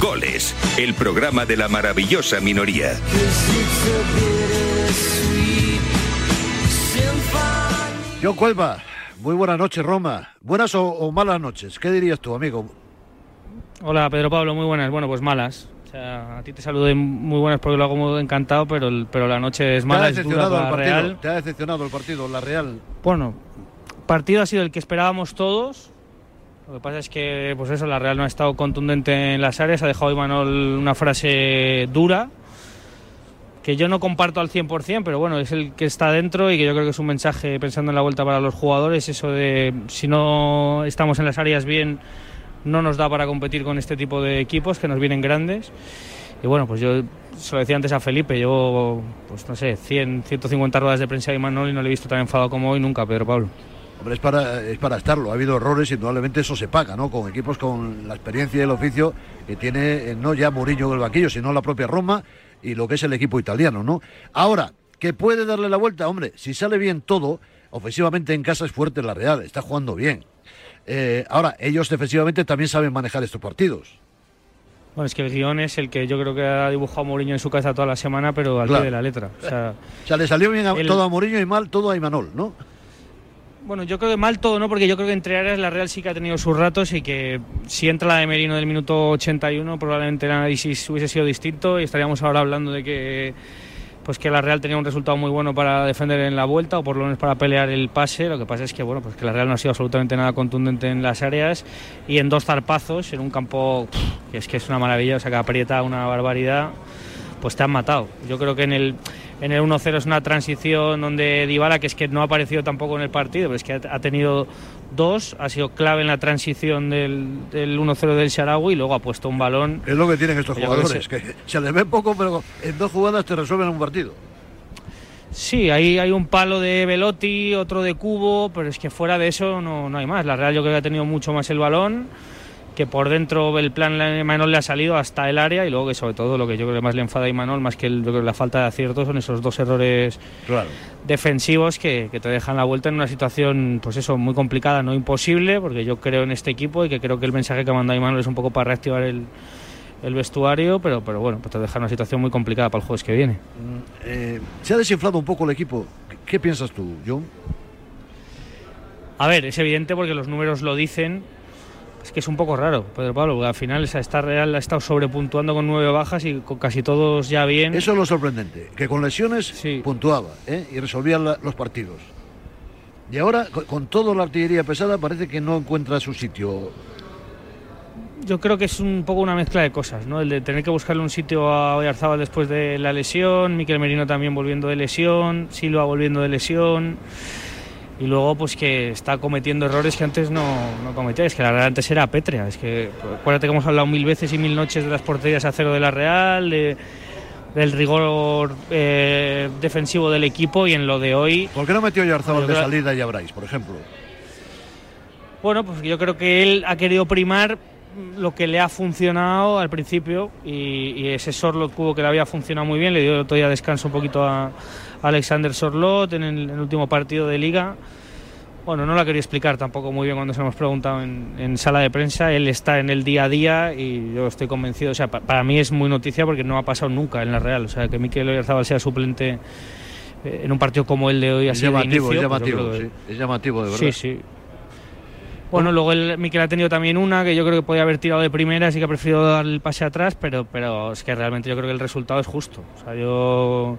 Goles, el programa de la maravillosa minoría. John Cuelva, muy buenas noches, Roma. ¿Buenas o, o malas noches? ¿Qué dirías tú, amigo? Hola, Pedro Pablo, muy buenas. Bueno, pues malas. O sea, a ti te saludo muy buenas porque lo hago muy encantado, pero, el- pero la noche es ¿Te ha mala, es dura decepcionado el partido? Real. ¿Te ha decepcionado el partido, la Real? Bueno, partido ha sido el que esperábamos todos. Lo que pasa es que, pues eso, la Real no ha estado contundente en las áreas. Ha dejado Imanol una frase dura, que yo no comparto al 100%, pero bueno, es el que está dentro y que yo creo que es un mensaje pensando en la vuelta para los jugadores. Eso de si no estamos en las áreas bien, no nos da para competir con este tipo de equipos que nos vienen grandes. Y bueno, pues yo se lo decía antes a Felipe, yo, pues no sé, 100, 150 ruedas de prensa de Imanol y no le he visto tan enfadado como hoy nunca, Pedro Pablo. Hombre, es para, es para estarlo. Ha habido errores y indudablemente eso se paga, ¿no? Con equipos con la experiencia y el oficio que tiene eh, no ya Mourinho en el banquillo, sino la propia Roma y lo que es el equipo italiano, ¿no? Ahora, que puede darle la vuelta, hombre, si sale bien todo, ofensivamente en casa es fuerte la Real, está jugando bien. Eh, ahora, ellos defensivamente también saben manejar estos partidos. Bueno, es que el guion es el que yo creo que ha dibujado Mourinho en su cabeza toda la semana, pero al Claro. pie de la letra. O sea, O sea, le salió bien a- El- todo a Mourinho y mal todo a Imanol, ¿no? Bueno, yo creo que mal todo, ¿no? Porque yo creo que entre áreas la Real sí que ha tenido sus ratos y que si entra la de Merino del minuto 81 probablemente el análisis hubiese sido distinto y estaríamos ahora hablando de que pues que la Real tenía un resultado muy bueno para defender en la vuelta o por lo menos para pelear el pase. Lo que pasa es que bueno, pues que la Real no ha sido absolutamente nada contundente en las áreas y en dos zarpazos en un campo que es que es una maravilla, o sea que aprieta una barbaridad pues te han matado. Yo creo que en el, en el 1-0 es una transición donde Dybala, que es que no ha aparecido tampoco en el partido, pero es que ha, tenido dos, ha sido clave en la transición del, del 1-0 del Sharawi y luego ha puesto un balón. Es lo que tienen estos que jugadores, que se les ve poco, pero en dos jugadas te resuelven un partido. Sí, ahí hay un palo de Velotti, otro de Cubo, pero es que fuera de eso no, no hay más. La Real yo creo que ha tenido mucho más el balón, que por dentro el plan de Imanol le ha salido hasta el área y luego que sobre todo lo que yo creo que más le enfada a Imanol, más que el- yo creo que la falta de acierto, son esos dos errores Claro. defensivos que, que te dejan la vuelta en una situación, pues eso, muy complicada, no imposible, porque yo creo en este equipo y que creo que el mensaje que ha mandado Imanol es un poco para reactivar el, el vestuario, pero, pero bueno, pues te deja una situación muy complicada para el jueves que viene. Eh, se ha desinflado un poco el equipo. ¿Qué, qué piensas tú, John? A ver, es evidente porque los números lo dicen. Es que es un poco raro, Pedro Pablo, porque al final esa esta Real ha estado sobrepuntuando con nueve bajas y con casi todos ya bien. Eso es lo sorprendente, que con lesiones puntuaba ¿eh? y resolvía la- los partidos. Y ahora, con, con toda la artillería pesada, parece que no encuentra su sitio. Yo creo que es un poco una mezcla de cosas, ¿no? El de tener que buscarle un sitio a Oyarzábal después de la lesión, Miquel Merino también volviendo de lesión, Silva volviendo de lesión. Y luego, pues que está cometiendo errores que antes no, no cometía. Es que la Real antes era pétrea. Es que, acuérdate que hemos hablado mil veces y mil noches de las porterías a cero de la Real, de- del rigor eh, defensivo del equipo y en lo de hoy. ¿Por qué no metió Yarzábal de salida y a Brais, por ejemplo? Bueno, pues yo creo que él ha querido primar lo que le ha funcionado al principio y, y ese Sorlot cubo que le había funcionado muy bien, le dio todavía descanso un poquito a Alexander Sorlot en el, en el último partido de liga. Bueno, no lo ha querido explicar tampoco muy bien cuando se hemos preguntado en, en sala de prensa. Él está en el día a día y yo estoy convencido. O sea, pa- para mí es muy noticia porque no ha pasado nunca en la Real. O sea, que Mikel Oyarzabal sea suplente eh, en un partido como el de hoy Es así de llamativo, inicio, es pues llamativo, que- sí. Es llamativo, de verdad. Sí, sí. Bueno, luego el Mikel ha tenido también una que yo creo que podía haber tirado de primera, así que ha preferido dar el pase atrás, pero, pero es que realmente yo creo que el resultado es justo. O sea, yo.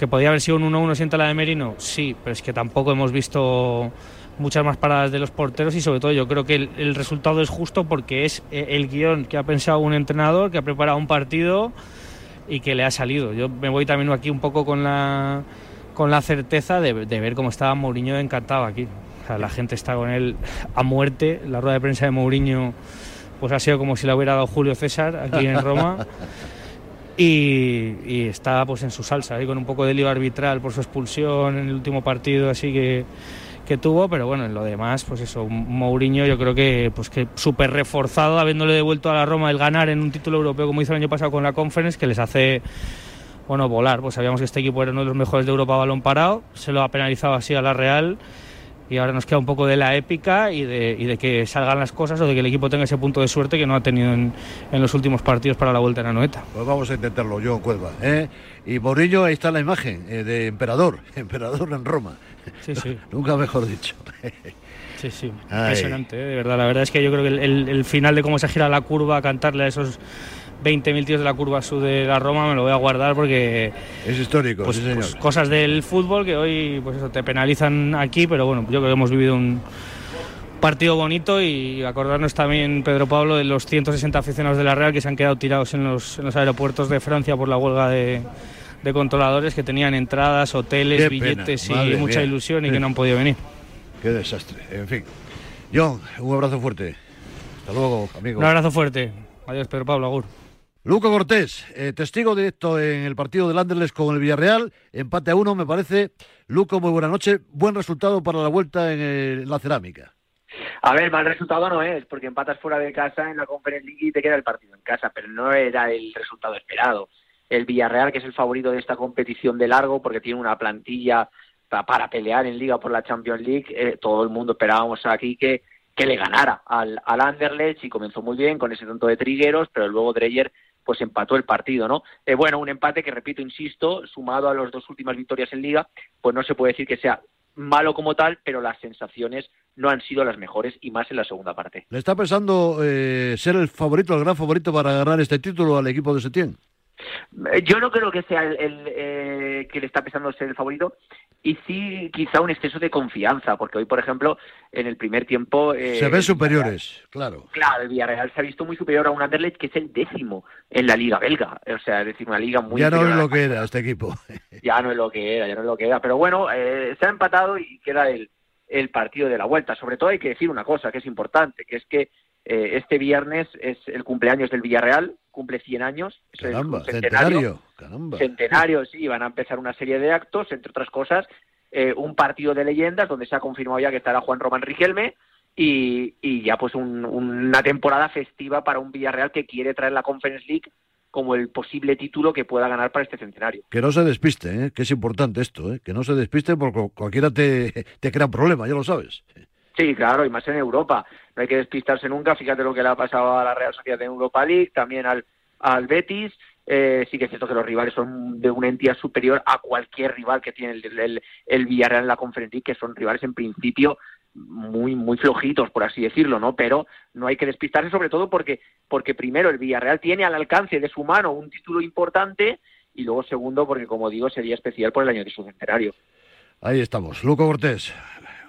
Que podía haber sido un 1-1 sienta la de Merino, sí, pero es que tampoco hemos visto muchas más paradas de los porteros y sobre todo yo creo que el, resultado es justo porque es eh, el guion que ha pensado un entrenador, que ha preparado un partido y que le ha salido. Yo me voy también aquí un poco con la, con la certeza de, de ver cómo estaba Mourinho encantado aquí. O sea, la gente está con él a muerte. La rueda de prensa de Mourinho pues ha sido como si la hubiera dado Julio César aquí en Roma. [LAUGHS] Y, y está pues en su salsa, ahí con un poco de lío arbitral por su expulsión en el último partido, así que, que tuvo, pero bueno, en lo demás, pues eso, Mourinho yo creo que pues que súper reforzado, habiéndole devuelto a la Roma el ganar en un título europeo como hizo el año pasado con la Conference, que les hace bueno volar, pues sabíamos que este equipo era uno de los mejores de Europa balón parado, se lo ha penalizado así a la Real y ahora nos queda un poco de la épica y de, y de que salgan las cosas o de que el equipo tenga ese punto de suerte que no ha tenido en, en los últimos partidos para la vuelta en la noeta. Pues vamos a intentarlo, John Cuelva. ¿eh? Y Mourinho, ahí está la imagen eh, de emperador, [LAUGHS] emperador en Roma. Sí, sí. [LAUGHS] Nunca mejor dicho. [LAUGHS] Sí, sí, impresionante, ¿eh? de verdad. La verdad es que yo creo que el, el- el final de cómo se gira la curva, cantarle a esos 20.000 tíos de la curva sur de la Roma, me lo voy a guardar porque... Es histórico, pues, sí, señor. pues cosas del fútbol que hoy pues eso, te penalizan aquí, pero bueno, yo creo que hemos vivido un partido bonito y acordarnos también, Pedro Pablo, de los 160 aficionados de la Real que se han quedado tirados en los, en los aeropuertos de Francia por la huelga de, de controladores que tenían entradas, hoteles, Qué pena, billetes y mucha mía. ilusión y Sí. que no han [LAUGHS] podido venir. Qué desastre. En fin. John, un abrazo fuerte. Hasta luego, amigo. Un abrazo fuerte. Adiós, Pedro Pablo Agur. Luco Cortés, eh, testigo directo en el partido del Anderlecht con el Villarreal, empate a uno, me parece. Luco, muy buena noche. Buen resultado para la vuelta en eh, la cerámica. A ver, mal resultado no es, porque empatas fuera de casa en la Conference League y te queda el partido en casa, pero no era el resultado esperado. El Villarreal, que es el favorito de esta competición de largo, porque tiene una plantilla pa- para pelear en Liga por la Champions League, eh, todo el mundo esperábamos aquí que, que le ganara al, al Anderlecht y comenzó muy bien con ese tanto de trigueros, pero luego Dreyer pues empató el partido, ¿no? Eh, bueno, un empate que, repito, insisto, sumado a las dos últimas victorias en Liga, pues no se puede decir que sea malo como tal, pero las sensaciones no han sido las mejores y más en la segunda parte. ¿Le está pensando eh, ser el favorito, el gran favorito para ganar este título al equipo de Setién? Eh, Yo no creo que sea el, el, eh, que le está pensando ser el favorito y sí quizá un exceso de confianza, porque hoy, por ejemplo, en el primer tiempo... eh, Se ven superiores, claro. Claro, el Villarreal se ha visto muy superior a un Anderlecht que es el décimo en la liga belga. O sea, es decir, una liga muy ya no es lo que era este equipo. [LAUGHS] ya no es lo que era, ya no es lo que era. Pero bueno, eh, se ha empatado y queda el, el partido de la vuelta. Sobre todo hay que decir una cosa que es importante, que es que eh, este viernes es el cumpleaños del Villarreal, cumple 100 años. es centenario. centenario. Caramba. Centenario, sí, van a empezar una serie de actos, entre otras cosas, eh, un partido de leyendas donde se ha confirmado ya que estará Juan Román Riquelme y, y ya pues un- una temporada festiva para un Villarreal que quiere traer la Conference League como el posible título que pueda ganar para este centenario. Que no se despiste, ¿eh? que es importante esto, ¿eh? que no se despiste porque cualquiera te, te crea un problema, ya lo sabes. Sí, claro, y más en Europa. No hay que despistarse nunca. Fíjate lo que le ha pasado a la Real Sociedad en Europa League, también al, al Betis. Eh, sí que es cierto que los rivales son de una entidad superior a cualquier rival que tiene el, el- Villarreal en la Conference que son rivales en principio muy muy flojitos, por así decirlo, ¿no? Pero no hay que despistarse, sobre todo porque, porque primero el Villarreal tiene al alcance de su mano un título importante y luego segundo porque, como digo, sería especial por el año de su centenario. Ahí estamos. Luco Cortés,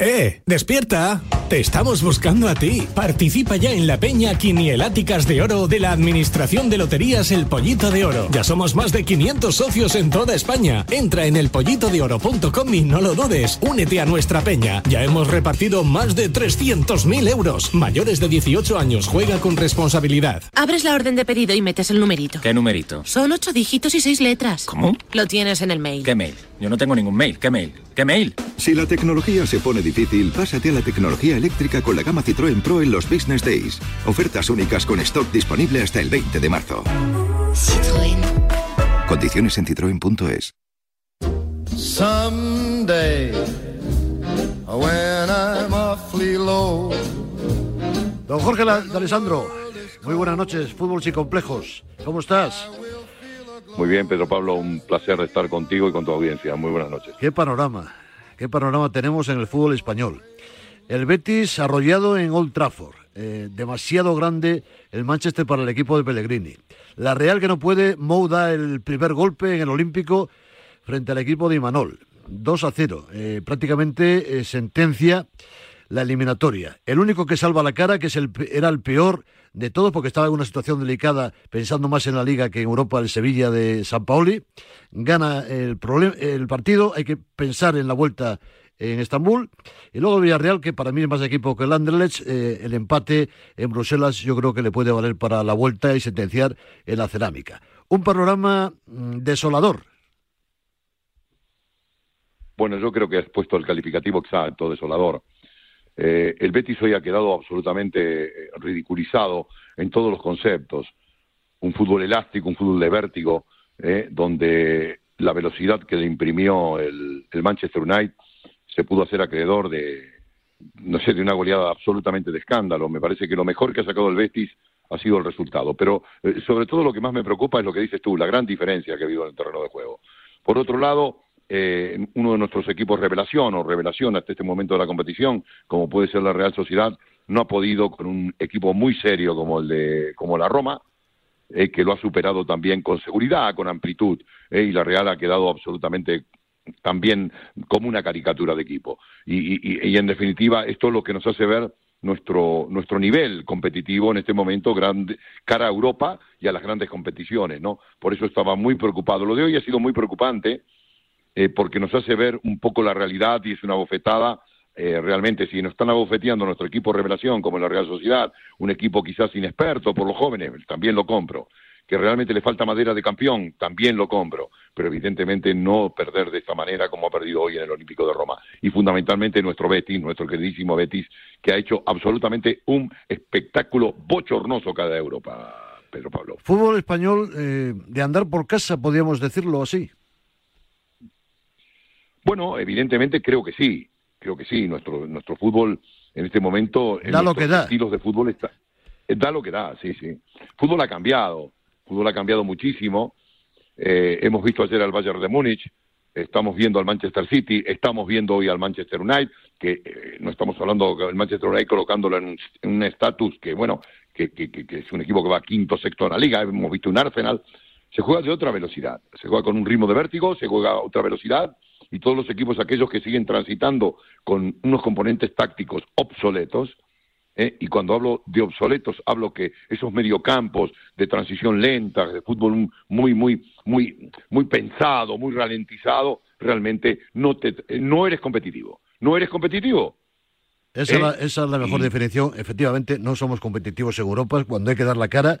¡Eh! ¡Despierta! Te estamos buscando a ti. Participa ya en la peña Quinieláticas de Oro de la Administración de Loterías El Pollito de Oro. Ya somos más de 500 socios en toda España. Entra en elpollitodeoro.com y no lo dudes. Únete a nuestra peña. Ya hemos repartido más de 300.000 euros. Mayores de 18 años. Juega con responsabilidad. Abres la orden de pedido y metes el numerito. ¿Qué numerito? Son ocho dígitos y seis letras. ¿Cómo? Lo tienes en el mail. ¿Qué mail? Yo no tengo ningún mail. ¿Qué mail? ¿Qué mail? Si la tecnología se pone difícil, pásate a la tecnología eléctrica con la gama Citroën Pro en los Business Days. Ofertas únicas con stock disponible hasta el 20 de marzo. Citroën. Condiciones en citroen.es. Someday, when I'm awfully low. Don Jorge La- de Alessandro, muy buenas noches, fútbol sin complejos. ¿Cómo estás? Muy bien, Pedro Pablo, un placer estar contigo y con tu audiencia. Muy buenas noches. Qué panorama, qué panorama tenemos en el fútbol español. El Betis arrollado en Old Trafford, eh, demasiado grande el Manchester para el equipo de Pellegrini. La Real que no puede, Mou da el primer golpe en el Olímpico frente al equipo de Imanol. 2 a 0, eh, prácticamente eh, sentencia la eliminatoria. El único que salva la cara, que es el, era el peor de todos, porque estaba en una situación delicada, pensando más en la liga que en Europa, el Sevilla de San Paoli, gana el, el partido, hay que pensar en la vuelta en Estambul. Y luego Villarreal, que para mí es más equipo que el Anderlecht, eh, el empate en Bruselas yo creo que le puede valer para la vuelta y sentenciar en la cerámica. Un panorama mm, desolador. Bueno, yo creo que has puesto el calificativo exacto, desolador. Eh, el Betis hoy ha quedado absolutamente eh, ridiculizado en todos los conceptos. Un fútbol elástico, un fútbol de vértigo, eh, donde la velocidad que le imprimió el, Manchester United se pudo hacer acreedor de, no sé, de una goleada absolutamente de escándalo. Me parece que lo mejor que ha sacado el Betis ha sido el resultado. Pero sobre todo lo que más me preocupa es lo que dices tú, la gran diferencia que ha habido en el terreno de juego. Por otro lado, eh, uno de nuestros equipos revelación o revelación hasta este momento de la competición, como puede ser la Real Sociedad, no ha podido con un equipo muy serio como el de como la Roma, eh, que lo ha superado también con seguridad, con amplitud, eh, y la Real ha quedado absolutamente también como una caricatura de equipo. Y, y, en definitiva, esto es lo que nos hace ver nuestro, nuestro nivel competitivo en este momento grande, cara a Europa y a las grandes competiciones, ¿no? Por eso estaba muy preocupado. Lo de hoy ha sido muy preocupante eh, porque nos hace ver un poco la realidad y es una bofetada. Eh, realmente, si nos están abofeteando nuestro equipo revelación, como la Real Sociedad, un equipo quizás inexperto por los jóvenes, también lo compro. Que realmente le falta madera de campeón, también lo compro. Pero evidentemente no perder de esta manera como ha perdido hoy en el Olímpico de Roma. Y fundamentalmente nuestro Betis, nuestro queridísimo Betis, que ha hecho absolutamente un espectáculo bochornoso cada Europa, Pedro Pablo. Fútbol español eh, de andar por casa, podríamos decirlo así. Bueno, evidentemente creo que sí, creo que sí. Nuestro, nuestro fútbol en este momento, en da lo que da. estilos de fútbol está, eh, da lo que da, sí, sí. Fútbol ha cambiado, fútbol ha cambiado muchísimo. Eh, hemos visto ayer al Bayern de Múnich, estamos viendo al Manchester City, estamos viendo hoy al Manchester United, que eh, no estamos hablando del Manchester United colocándolo en un estatus que, bueno, que, que, que, es un equipo que va quinto, sexto en la liga, hemos visto un Arsenal, se juega de otra velocidad, se juega con un ritmo de vértigo, se juega a otra velocidad, y todos los equipos aquellos que siguen transitando con unos componentes tácticos obsoletos, ¿eh? y cuando hablo de obsoletos hablo que esos mediocampos de transición lenta, de fútbol muy, muy, muy, muy pensado, muy ralentizado, realmente no, te, no eres competitivo. No eres competitivo, esa, es la, mejor definición. Efectivamente, no somos competitivos en Europa cuando hay que dar la cara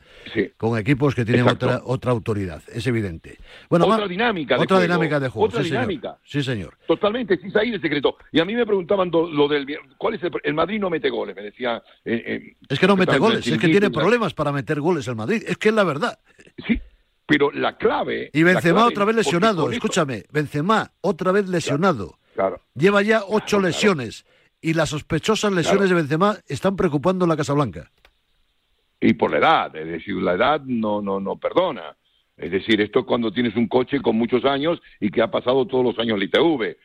con equipos que tienen otra, otra autoridad. Es evidente. Bueno, otra dinámica de otra juego. dinámica de juego. Otra sí, dinámica. Señor. Sí, señor. Totalmente, sí, ahí el secreto. Y a mí me preguntaban lo del... ¿Cuál es el, el Madrid no mete goles? Me decía... Eh, eh, es que no mete goles, es que tiene problemas para meter goles el Madrid. Es que es la verdad. Sí, pero la clave... Y Benzema clave, otra vez lesionado. Escúchame, Benzema otra vez lesionado. Claro. Lleva ya ocho lesiones y las sospechosas lesiones de Benzema están preocupando a la Casa Blanca. Y por la edad, es decir, la edad no, no, no perdona. Es decir, esto es cuando tienes un coche con muchos años y que ha pasado todos los años la ITV.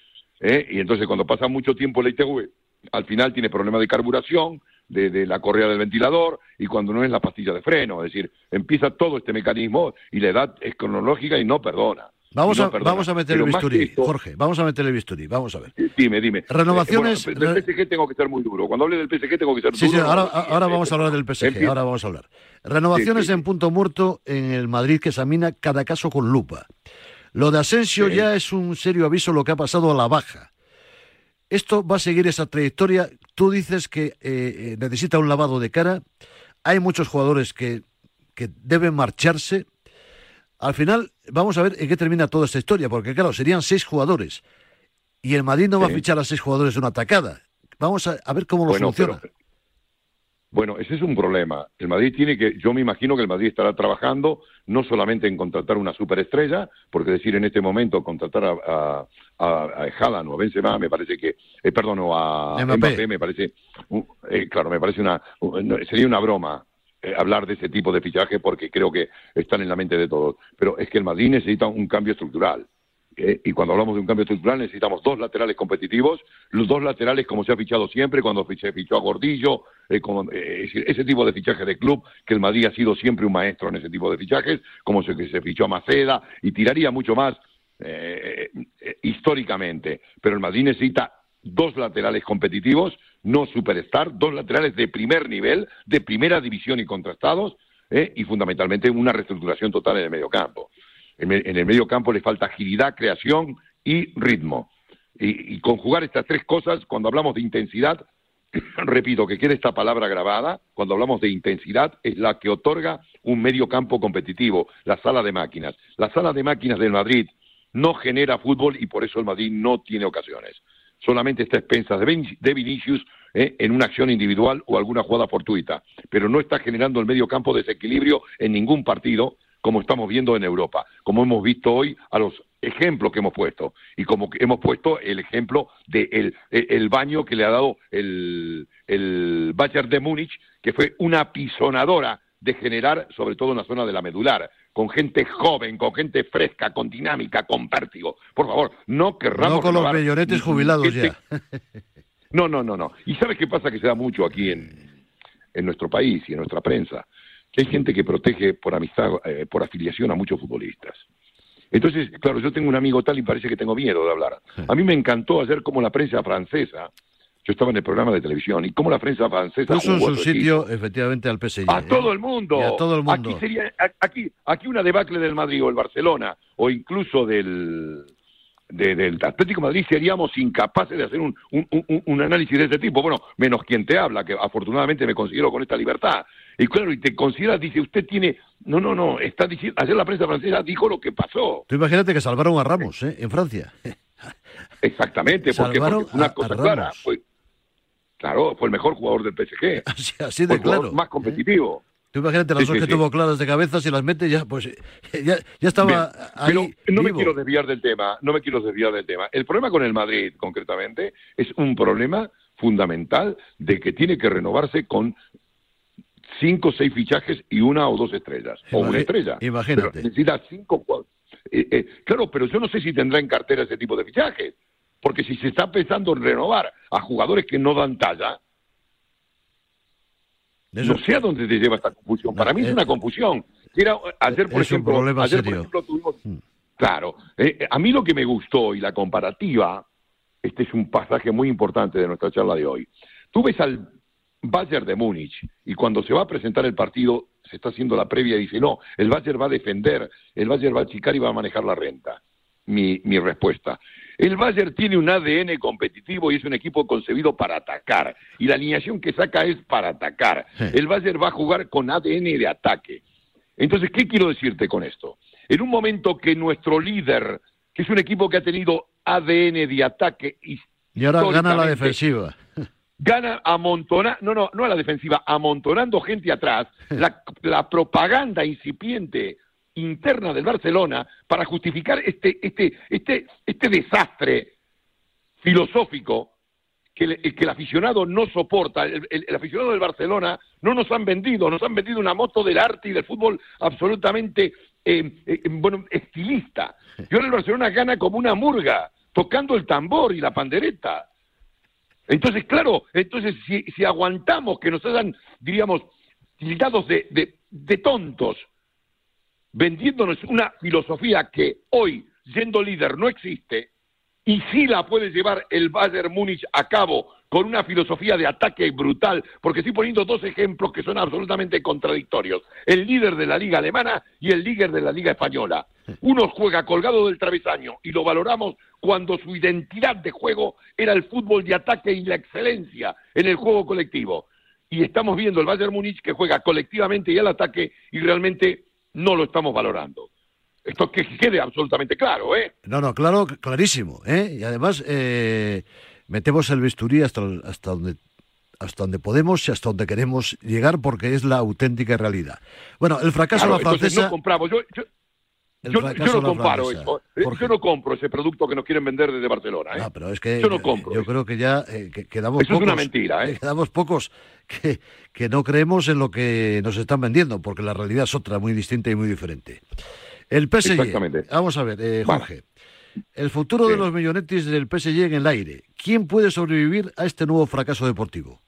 ¿eh? Y entonces cuando pasa mucho tiempo la ITV, al final tiene problemas de carburación, de, de, la correa del ventilador y cuando no es la pastilla de freno. Es decir, empieza todo este mecanismo y la edad es cronológica y no perdona. Vamos, a, vamos a meter el bisturí, Jorge, vamos a meter el bisturí, vamos a ver. Dime, dime. Renovaciones... Eh, del PSG tengo que ser muy duro. Cuando hable del PSG tengo que ser sí, duro. Sí, ahora, ahora vamos a hablar del PSG, ahora vamos a hablar. Renovaciones en punto muerto en el Madrid que examina cada caso con lupa. Lo de Asensio ya es un serio aviso lo que ha pasado a la baja. Esto va a seguir esa trayectoria. Tú dices que eh, eh, necesita un lavado de cara. Hay muchos jugadores que, que deben marcharse al final, vamos a ver en qué termina toda esta historia, porque claro, serían seis jugadores. Y el Madrid no va a fichar a seis jugadores de una atacada. Vamos a, ver cómo lo soluciona. bueno, ese es un problema. El Madrid tiene que, yo me imagino que el Madrid estará trabajando no solamente en contratar una superestrella, porque decir en este momento contratar a, a, a, Haaland o a Benzema me parece que, eh, perdón, o a Mbappé, me parece, eh, claro, me parece una, sería una broma eh, hablar de ese tipo de fichaje porque creo que están en la mente de todos. Pero es que el Madrid necesita un cambio estructural. Eh, y cuando hablamos de un cambio estructural necesitamos dos laterales competitivos, los dos laterales como se ha fichado siempre, cuando se fichó a Gordillo, eh, ese tipo de fichaje de club, que el Madrid ha sido siempre un maestro en ese tipo de fichajes, como se, se fichó a Maceda, y tiraría mucho más históricamente. Pero el Madrid necesita dos laterales competitivos, no superstar, dos laterales de primer nivel, de primera división y contrastados, eh, y fundamentalmente una reestructuración total en el medio campo. En, el- medio campo le falta agilidad, creación y ritmo. Y, y conjugar estas tres cosas, cuando hablamos de intensidad, [CLEARS THROAT] repito que quede esta palabra grabada, cuando hablamos de intensidad, es la que otorga un medio campo competitivo, la sala de máquinas. La sala de máquinas del Madrid no genera fútbol y por eso el Madrid no tiene ocasiones. Solamente está a expensas de, Vin- de Vinicius eh, en una acción individual o alguna jugada fortuita, pero no está generando el medio campo desequilibrio en ningún partido como estamos viendo en Europa, como hemos visto hoy a los ejemplos que hemos puesto. Y como hemos puesto el ejemplo del de el, baño que le ha dado el, el de Múnich, que fue una pisonadora de generar, sobre todo en la zona de la medular, con gente joven, con gente fresca, con dinámica, con vértigo. Por favor, no querramos... No con los renovar millonetes jubilados gente- ya. [LAUGHS] no, no, no, no. ¿Y sabes qué pasa? Que se da mucho aquí en, en nuestro país y en nuestra prensa. Que hay gente que protege por amistad, eh, por afiliación a muchos futbolistas. Entonces, claro, yo tengo un amigo tal y parece que tengo miedo de hablar. A mí me encantó ayer cómo la prensa francesa, yo estaba en el programa de televisión, y cómo la prensa francesa... Puso en su sitio, efectivamente, al PSG. a ¿eh? todo el mundo. A todo el mundo. Aquí sería aquí aquí una debacle del Madrid o el Barcelona o incluso del de- del Atlético de Madrid seríamos incapaces de hacer un, un, un- un análisis de este tipo. Bueno, menos quien te habla, que afortunadamente me considero con esta libertad. Y claro, y te considera, dice, usted tiene... No, no, no, está diciendo... Ayer la prensa francesa dijo lo que pasó. Tú imagínate que salvaron a Ramos, ¿eh? En Francia. [LAUGHS] Exactamente, porque, Salvaron porque una a- cosa clara. Fue, claro, fue el mejor jugador del PSG. [LAUGHS] Así, de claro. más competitivo. Tú imagínate las Sí, dos sí, que sí. tuvo claras de cabeza, si las mete ya, pues eh, ya, ya estaba ahí pero no me quiero desviar del tema, no me quiero desviar del tema. El problema con el Madrid, concretamente, es un problema fundamental de que tiene que renovarse con cinco o seis fichajes y una o dos estrellas, o una estrella. imagínate. Pero necesita cinco... eh, eh, claro, pero yo no sé si tendrá en cartera ese tipo de fichajes, porque si se está pensando en renovar a jugadores que no dan talla, Eso- no sé a dónde te lleva esta confusión. Para mí es eh, una confusión. Era, ayer, por ejemplo, ayer, por serio. ejemplo, tuvimos... Claro, eh, a mí lo que me gustó y la comparativa, este es un pasaje muy importante de nuestra charla de hoy. Tú ves al Bayern de Múnich y cuando se va a presentar el partido, se está haciendo la previa y dice, no, el Bayern va a defender, el Bayern va a achicar y va a manejar la renta. Mi, mi respuesta. El Bayern tiene un ADN competitivo y es un equipo concebido para atacar. Y la alineación que saca es para atacar. El Bayern va a jugar con ADN de ataque. Entonces, ¿qué quiero decirte con esto? En un momento que nuestro líder, que es un equipo que ha tenido ADN de ataque y Y ahora gana la defensiva. gana amontonando, no, no, no a la defensiva, amontonando gente atrás, la, la propaganda incipiente interna del Barcelona para justificar este, este, este, este desastre filosófico que, el- que el aficionado no soporta. El, el- el aficionado del Barcelona no nos han vendido, nos han vendido una moto del arte y del fútbol absolutamente, eh, eh, bueno, estilista. Y ahora el Barcelona gana como una murga, tocando el tambor y la pandereta. Entonces, claro, entonces si, si aguantamos que nos hagan, diríamos, tildados de, de, de tontos, vendiéndonos una filosofía que hoy, siendo líder, no existe, y sí la puede llevar el Bayern Múnich a cabo con una filosofía de ataque brutal, porque estoy poniendo dos ejemplos que son absolutamente contradictorios. El líder de la liga alemana y el líder de la liga española. Uno juega colgado del travesaño y lo valoramos cuando su identidad de juego era el fútbol de ataque y la excelencia en el juego colectivo. Y estamos viendo el Bayern Múnich que juega colectivamente y al ataque y realmente no lo estamos valorando. Esto que quede absolutamente claro, ¿eh? No, no, claro, clarísimo. ¿eh? Y además eh, metemos el bisturí hasta, hasta donde hasta donde podemos y hasta donde queremos llegar porque es la auténtica realidad. Bueno, el fracaso Claro, de la francesa... no compramos. Yo, yo- El yo- yo no comparo eso. Eh, Yo no compro ese producto que nos quieren vender desde Barcelona. ¿eh? No, pero es que yo no compro. yo creo que ya eh, que- quedamos Eso es pocos. una mentira, ¿eh? Quedamos pocos que, que no creemos en lo que nos están vendiendo, porque la realidad es otra, muy distinta y muy diferente. El PSG. Exactamente. Vamos a ver, eh, Vale. Jorge. El futuro de los millonetis del PSG en el aire. ¿Quién puede sobrevivir a este nuevo fracaso deportivo?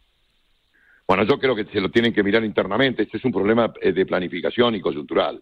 Bueno, yo creo que se lo tienen que mirar internamente. Este es un problema eh, de planificación y coyuntural.